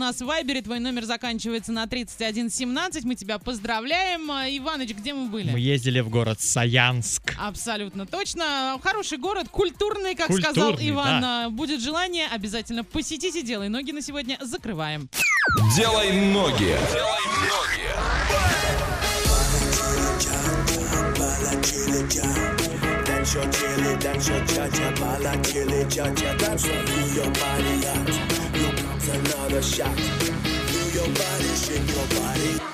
нас в Вайбере. Твой номер заканчивается на 3117. Мы тебя поздравляем. А, Иваныч, где мы были? Мы ездили в город Саянск. Абсолютно точно. Хороший город, культурный, как культурный, сказал Иван. Да. Будет желание, обязательно посетите. Делай ноги на сегодня. Закрываем. Делай ноги. Делай ноги. Dance your jelly, dance your cha-cha, bala, kill it, cha-cha, dance your body out. It's another shot. Feel your body, shake your body.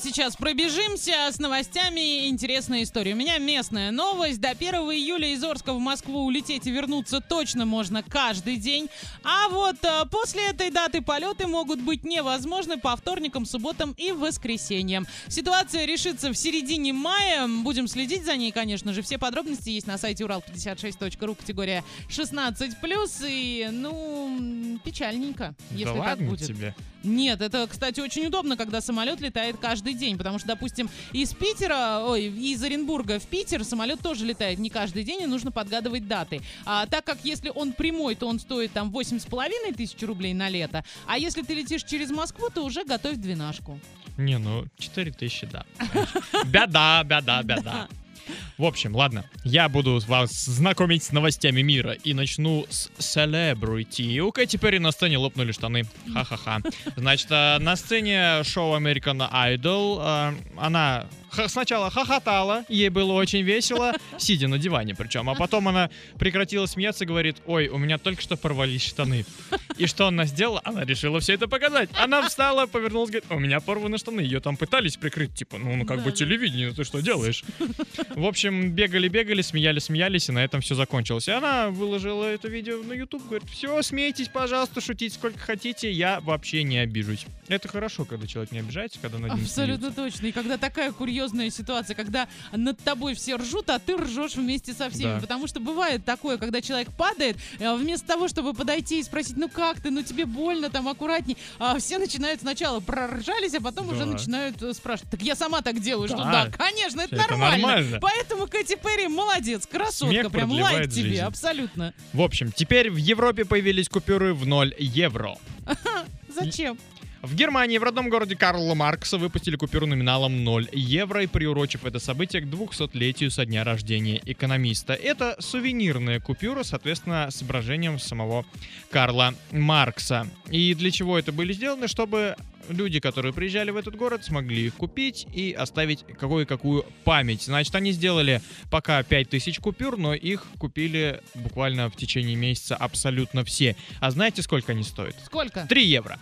Сейчас пробежимся. С новостями интересная история. У меня местная новость. До 1 июля из Орска в Москву улететь и вернуться точно можно каждый день. А вот э, после этой даты полеты могут быть невозможны по вторникам, субботам и воскресеньям. Ситуация решится в середине мая. Будем следить за ней, конечно же. Все подробности есть на сайте урал56.ру, категория 16+. И, ну, печальненько, если да так ладно будет. тебе. Нет, это, кстати, очень удобно, когда самолет летает каждый день, потому что, допустим, из Питера, ой, из Оренбурга в Питер самолет тоже летает не каждый день, и нужно подгадывать даты. А так как если он прямой, то он стоит там 8,5 тысяч рублей на лето, а если ты летишь через Москву, то уже готовь двенашку. Не, ну 4000, да. Беда, беда, беда. В общем, ладно, я буду вас знакомить с новостями мира и начну с Celebrity. У Кэти Перри на сцене лопнули штаны. Ха-ха-ха. Значит, э, на сцене шоу American Idol э, она сначала хохотала, ей было очень весело, сидя на диване причем, а потом она прекратила смеяться и говорит, ой, у меня только что порвались штаны. И что она сделала? Она решила все это показать. Она встала, повернулась, говорит, у меня порваны штаны. Ее там пытались прикрыть, типа, ну, ну как бы телевидение, ты что делаешь? В общем, бегали-бегали, смеялись-смеялись, и на этом все закончилось. И она выложила это видео на YouTube, говорит, все, смейтесь, пожалуйста, шутите сколько хотите, я вообще не обижусь. Это хорошо, когда человек не обижается, когда ним Абсолютно точно. И когда такая курьезная ситуация, когда над тобой все ржут, а ты ржешь вместе со всеми. Да. Потому что бывает такое, когда человек падает, э, вместо того, чтобы подойти и спросить, ну как ты, ну тебе больно, там аккуратней, а все начинают сначала проржались, а потом уже Да. начинают э, спрашивать. Так я сама так делаю, что Да. да, конечно, это, Это нормально. нормально. Поэтому Кэти Перри молодец, красотка, Смех прям лайк продлевает тебе, жизнь. абсолютно. В общем, теперь в Европе появились купюры в 0 евро. Зачем? В Германии в родном городе Карла Маркса выпустили купюру номиналом 0 евро и приурочив это событие к 200-летию со дня рождения экономиста. Это сувенирная купюра, соответственно, с изображением самого Карла Маркса. И для чего это были сделаны? Чтобы люди, которые приезжали в этот город, смогли их купить и оставить какую-какую память. Значит, они сделали пока 5000 купюр, но их купили буквально в течение месяца абсолютно все. А знаете, сколько они стоят? Сколько? 3 евро.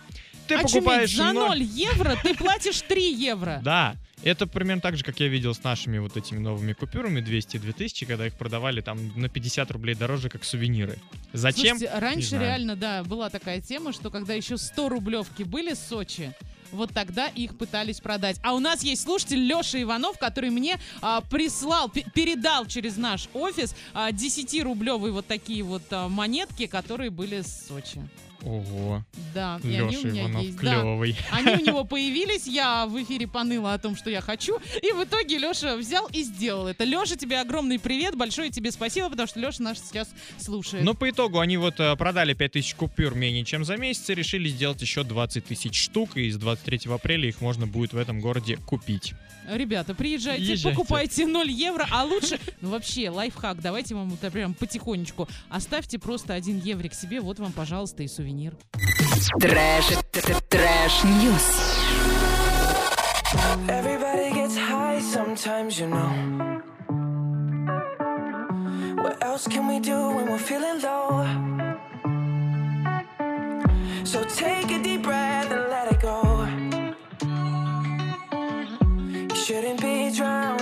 Ты Очуметь, покупаешь за ноль- 0 евро ты платишь 3 евро. Да, это примерно так же, как я видел с нашими вот этими новыми купюрами 200 и 2000, когда их продавали там на 50 рублей дороже, как сувениры. Зачем? Слушайте, Не раньше реально, да, была такая тема, что когда еще 100 рублевки были в Сочи, вот тогда их пытались продать. А у нас есть слушатель Леша Иванов, который мне а, прислал, пе- передал через наш офис а, 10-рублевые вот такие вот а, монетки, которые были с Сочи. Ого. Да, и они у меня Иванов есть. Да. клевый. Они у него появились, я в эфире поныла о том, что я хочу, и в итоге Леша взял и сделал это. Леша, тебе огромный привет, большое тебе спасибо, потому что Леша наш сейчас слушает. Но по итогу они вот э, продали 5000 купюр менее чем за месяц и решили сделать еще 20 тысяч штук, и с 23 апреля их можно будет в этом городе купить. Ребята, приезжайте, Езжайте. покупайте 0 евро, а лучше, ну вообще, лайфхак, давайте вам вот прям потихонечку, оставьте просто 1 еврик себе, вот вам, пожалуйста, и сувенир. Трэш, трэш, ньюс. Everybody gets high sometimes, you know. What else can we do when we're feeling low? So take a deep breath shouldn't be drowning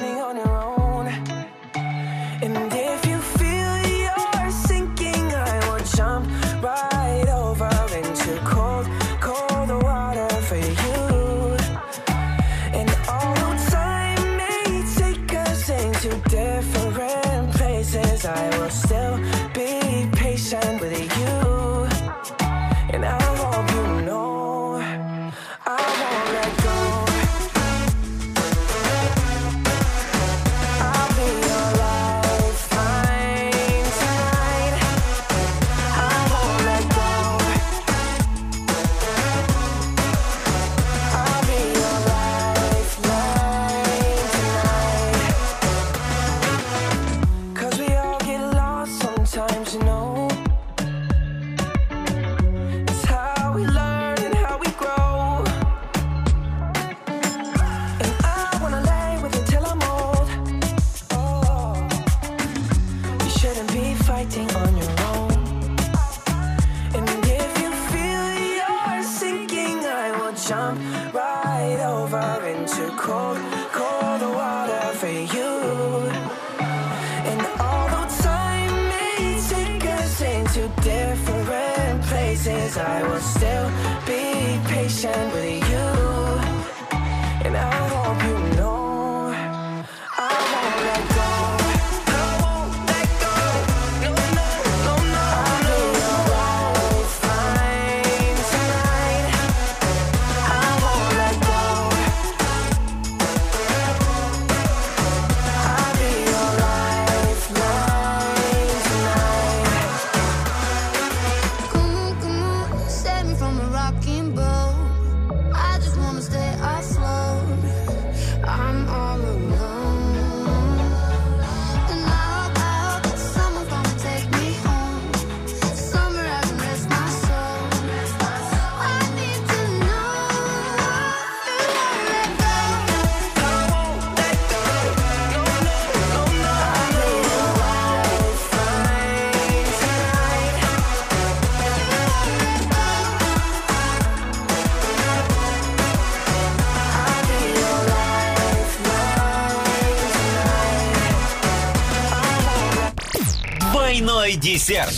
десерт.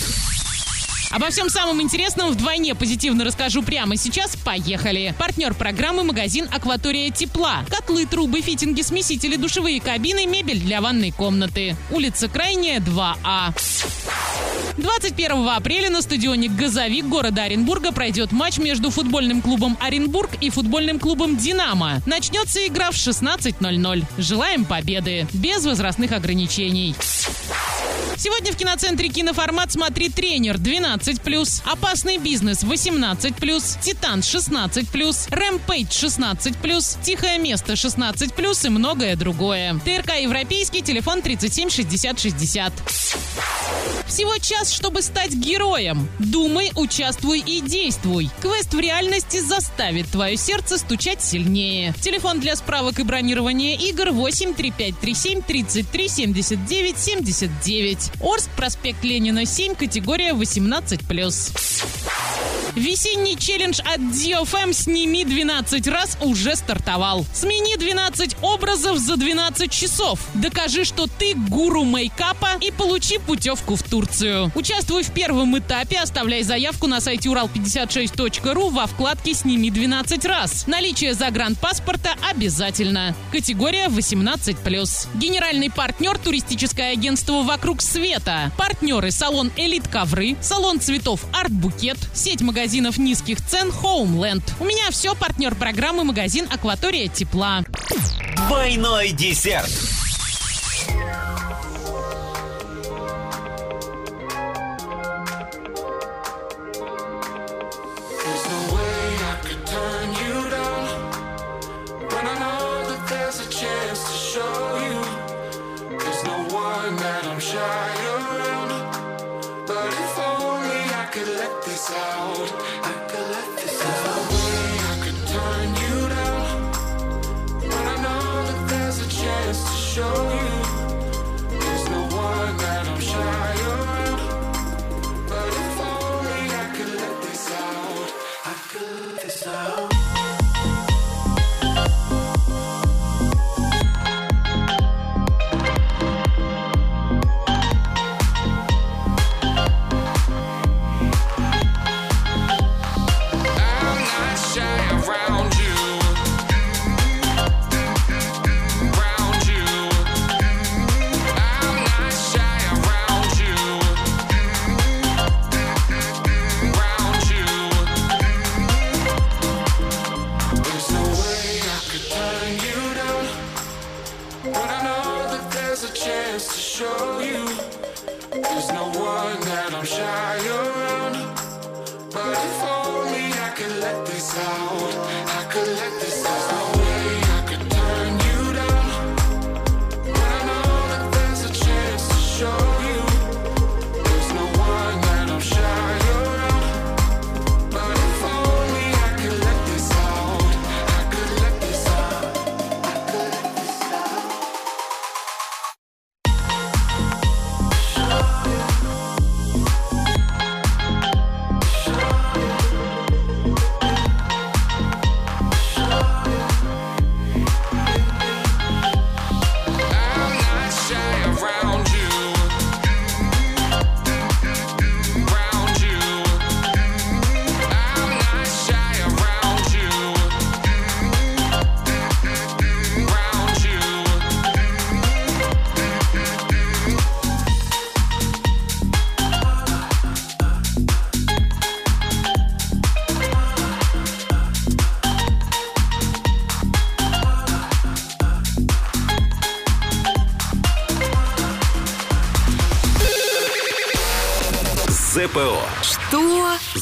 Обо всем самом интересном вдвойне позитивно расскажу прямо сейчас. Поехали! Партнер программы магазин «Акватория тепла». Котлы, трубы, фитинги, смесители, душевые кабины, мебель для ванной комнаты. Улица Крайняя, 2А. 21 апреля на стадионе «Газовик» города Оренбурга пройдет матч между футбольным клубом «Оренбург» и футбольным клубом «Динамо». Начнется игра в 16.00. Желаем победы! Без возрастных ограничений. Сегодня в киноцентре «Киноформат» смотри «Тренер» 12+, «Опасный бизнес» 18+, «Титан» 16+, «Рэмпейдж» 16+, «Тихое место» 16+, и многое другое. ТРК «Европейский», телефон 37 60 60. Всего час, чтобы стать героем. Думай, участвуй и действуй. Квест в реальности заставит твое сердце стучать сильнее. Телефон для справок и бронирования игр 8 3537 33 79 79. Орск, проспект Ленина 7, категория 18+. Весенний челлендж от DFM «Сними 12 раз» уже стартовал. Смени 12 образов за 12 часов. Докажи, что ты гуру мейкапа и получи путевку в Турцию. Участвуй в первом этапе, оставляй заявку на сайте урал56.ру во вкладке «Сними 12 раз». Наличие загранпаспорта обязательно. Категория 18+. Генеральный партнер туристическое агентство «Вокруг света». Партнеры салон «Элит Ковры», салон цветов «Арт Букет», сеть магазинов низких цен «Хоумленд». У меня все, партнер программы магазин «Акватория тепла». Двойной десерт. Show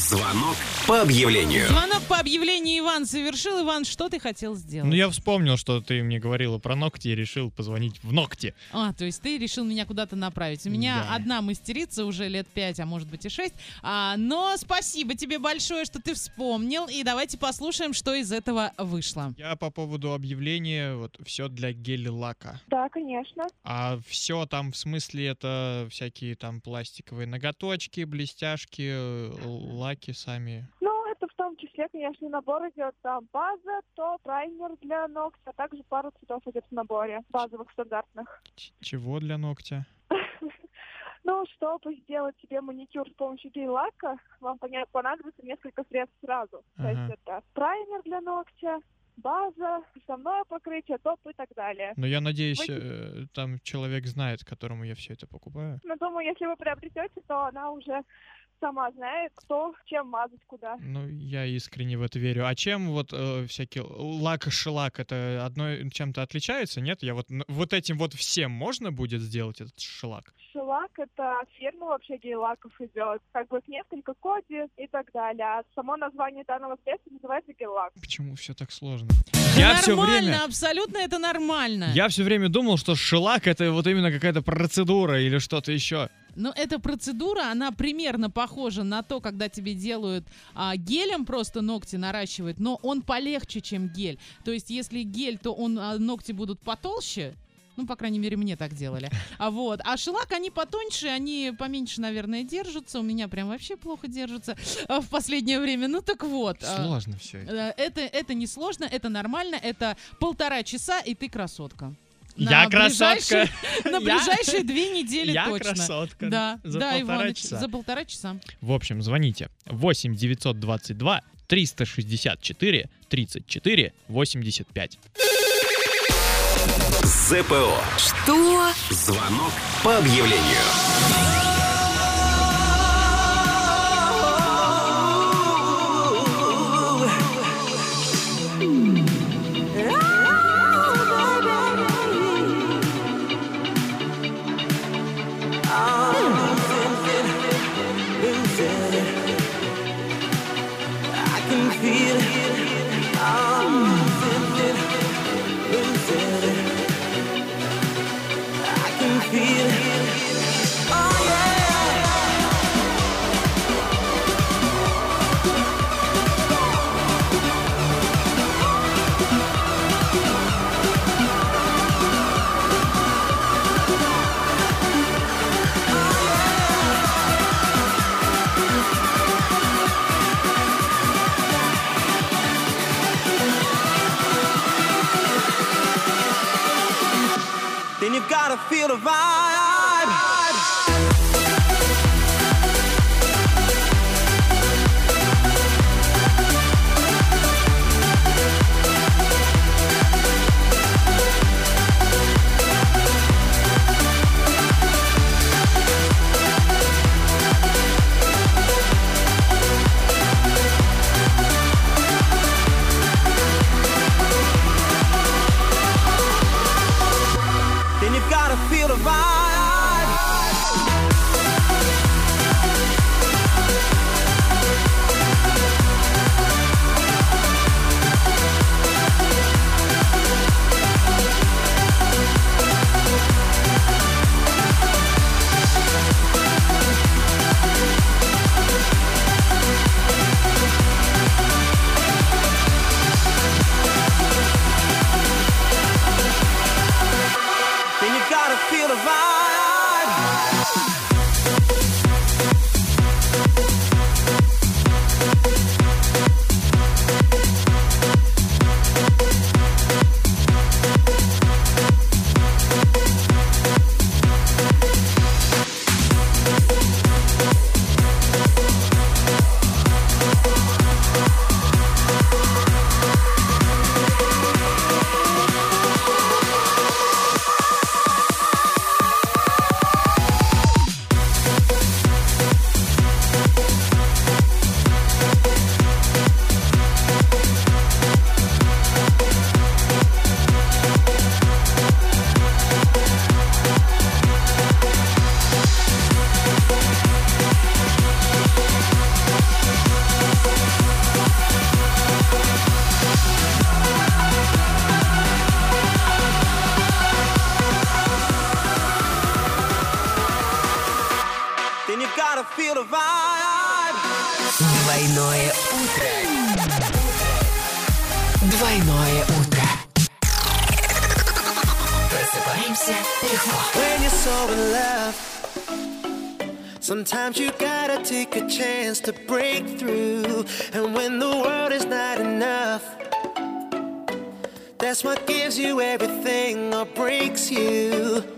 Звонок по объявлению. Звонок по объявлению Иван совершил. Иван, что ты хотел сделать? Ну, я вспомнил, что ты мне говорила про ногти и решил позвонить в ногти. А, то есть ты решил меня куда-то направить. У меня Да. одна мастерица уже лет пять, а может быть и шесть. А, но спасибо тебе большое, что ты вспомнил. И давайте послушаем, что из этого вышло. Я по поводу объявления, вот, все для гель-лака. Да, конечно. А все там, в смысле, это всякие там пластиковые ноготочки, блестяшки, э, лаки сами. Ну, том числе, конечно, набор идет там база, то праймер для ногтя, а также пару цветов идет в наборе, базовых, стандартных. Ч- чего для ногтя? Ну, чтобы сделать себе маникюр с помощью гель-лака, вам понадобится несколько средств сразу. То есть это праймер для ногтя, база, основное покрытие, топ и так далее. Но я надеюсь, Вы- э, там человек знает, которому я все это покупаю. Но думаю, если вы приобретете, то она уже сама знает, кто чем мазать куда. Ну, я искренне в это верю. А чем вот э, всякие лак и шелак, это одно чем-то отличается, нет? Я вот вот этим вот всем можно будет сделать этот шелак? Шелак — это фирма вообще гель-лаков идет. Как бы несколько коди и так далее. А само название данного средства называется гель-лак. Почему все так сложно? Я все нормально, время... абсолютно это нормально. Я все время думал, что шелак это вот именно какая-то процедура или что-то еще. Но эта процедура, она примерно похожа на то, когда тебе делают а, гелем просто ногти наращивают, но он полегче, чем гель. То есть, если гель, то он а, ногти будут потолще, Ну, по крайней мере, мне так делали. А вот. А шелак, они потоньше, они поменьше, наверное, держатся. У меня прям вообще плохо держатся а, в последнее время. Ну, так вот. а, Сложно все это. э, Это, это не сложно, это нормально, это полтора часа, и ты красотка. Я На красотка. ближайшие- На Я- ближайшие две недели Я точно. красотка. Да, За да, полтора Иваныч, часа. за полтора часа. В общем, звоните 8 922 364 34 85. ЗПО. Что? Звонок по объявлению. Gotta feel the vibe. To break through. And when the world is not enough, that's what gives you everything or breaks you.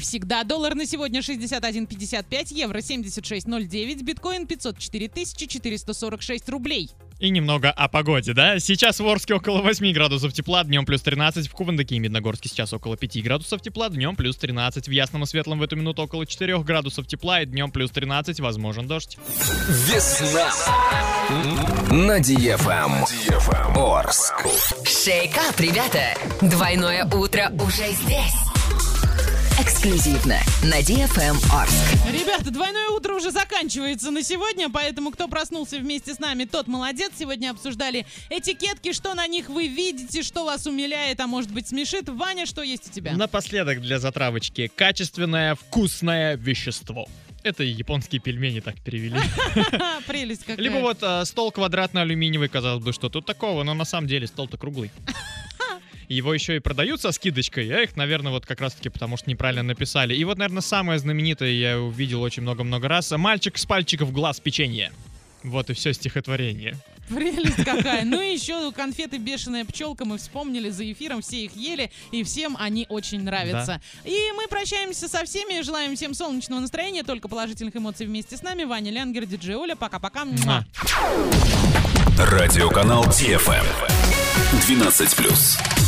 Всегда. Доллар на сегодня 61,55, евро 76,09, биткоин 504 446 рублей. И немного о погоде, да? Сейчас в Орске около 8 градусов тепла, днем плюс 13, в Кувандыке и Медногорске сейчас около 5 градусов тепла, днем плюс 13, в Ясном и Светлом в эту минуту около 4 градусов тепла и днем плюс 13, возможен дождь. Весна на DFM Орск. Шейкап, ребята! Двойное утро уже здесь. Эксклюзивно на DFM Орск. Ребята, двойное утро уже заканчивается на сегодня, поэтому кто проснулся вместе с нами, тот молодец. Сегодня обсуждали этикетки, что на них вы видите, что вас умиляет, а может быть смешит. Ваня, что есть у тебя? Напоследок для затравочки качественное вкусное вещество. Это японские пельмени так перевели. Прелесть какая. Либо вот э, стол квадратно-алюминиевый, казалось бы, что тут такого, но на самом деле стол-то круглый. Его еще и продают со скидочкой, я их, наверное, вот как раз-таки потому что неправильно написали. И вот, наверное, самое знаменитое я увидел очень много-много раз. «Мальчик с пальчиков глаз печенье». Вот и все стихотворение. Прелесть какая. Ну и еще конфеты «Бешеная пчелка» мы вспомнили за эфиром, все их ели, и всем они очень нравятся. И мы прощаемся со всеми, желаем всем солнечного настроения, только положительных эмоций вместе с нами. Ваня Лянгер, диджей Оля, пока-пока. Радиоканал DFM. 12+.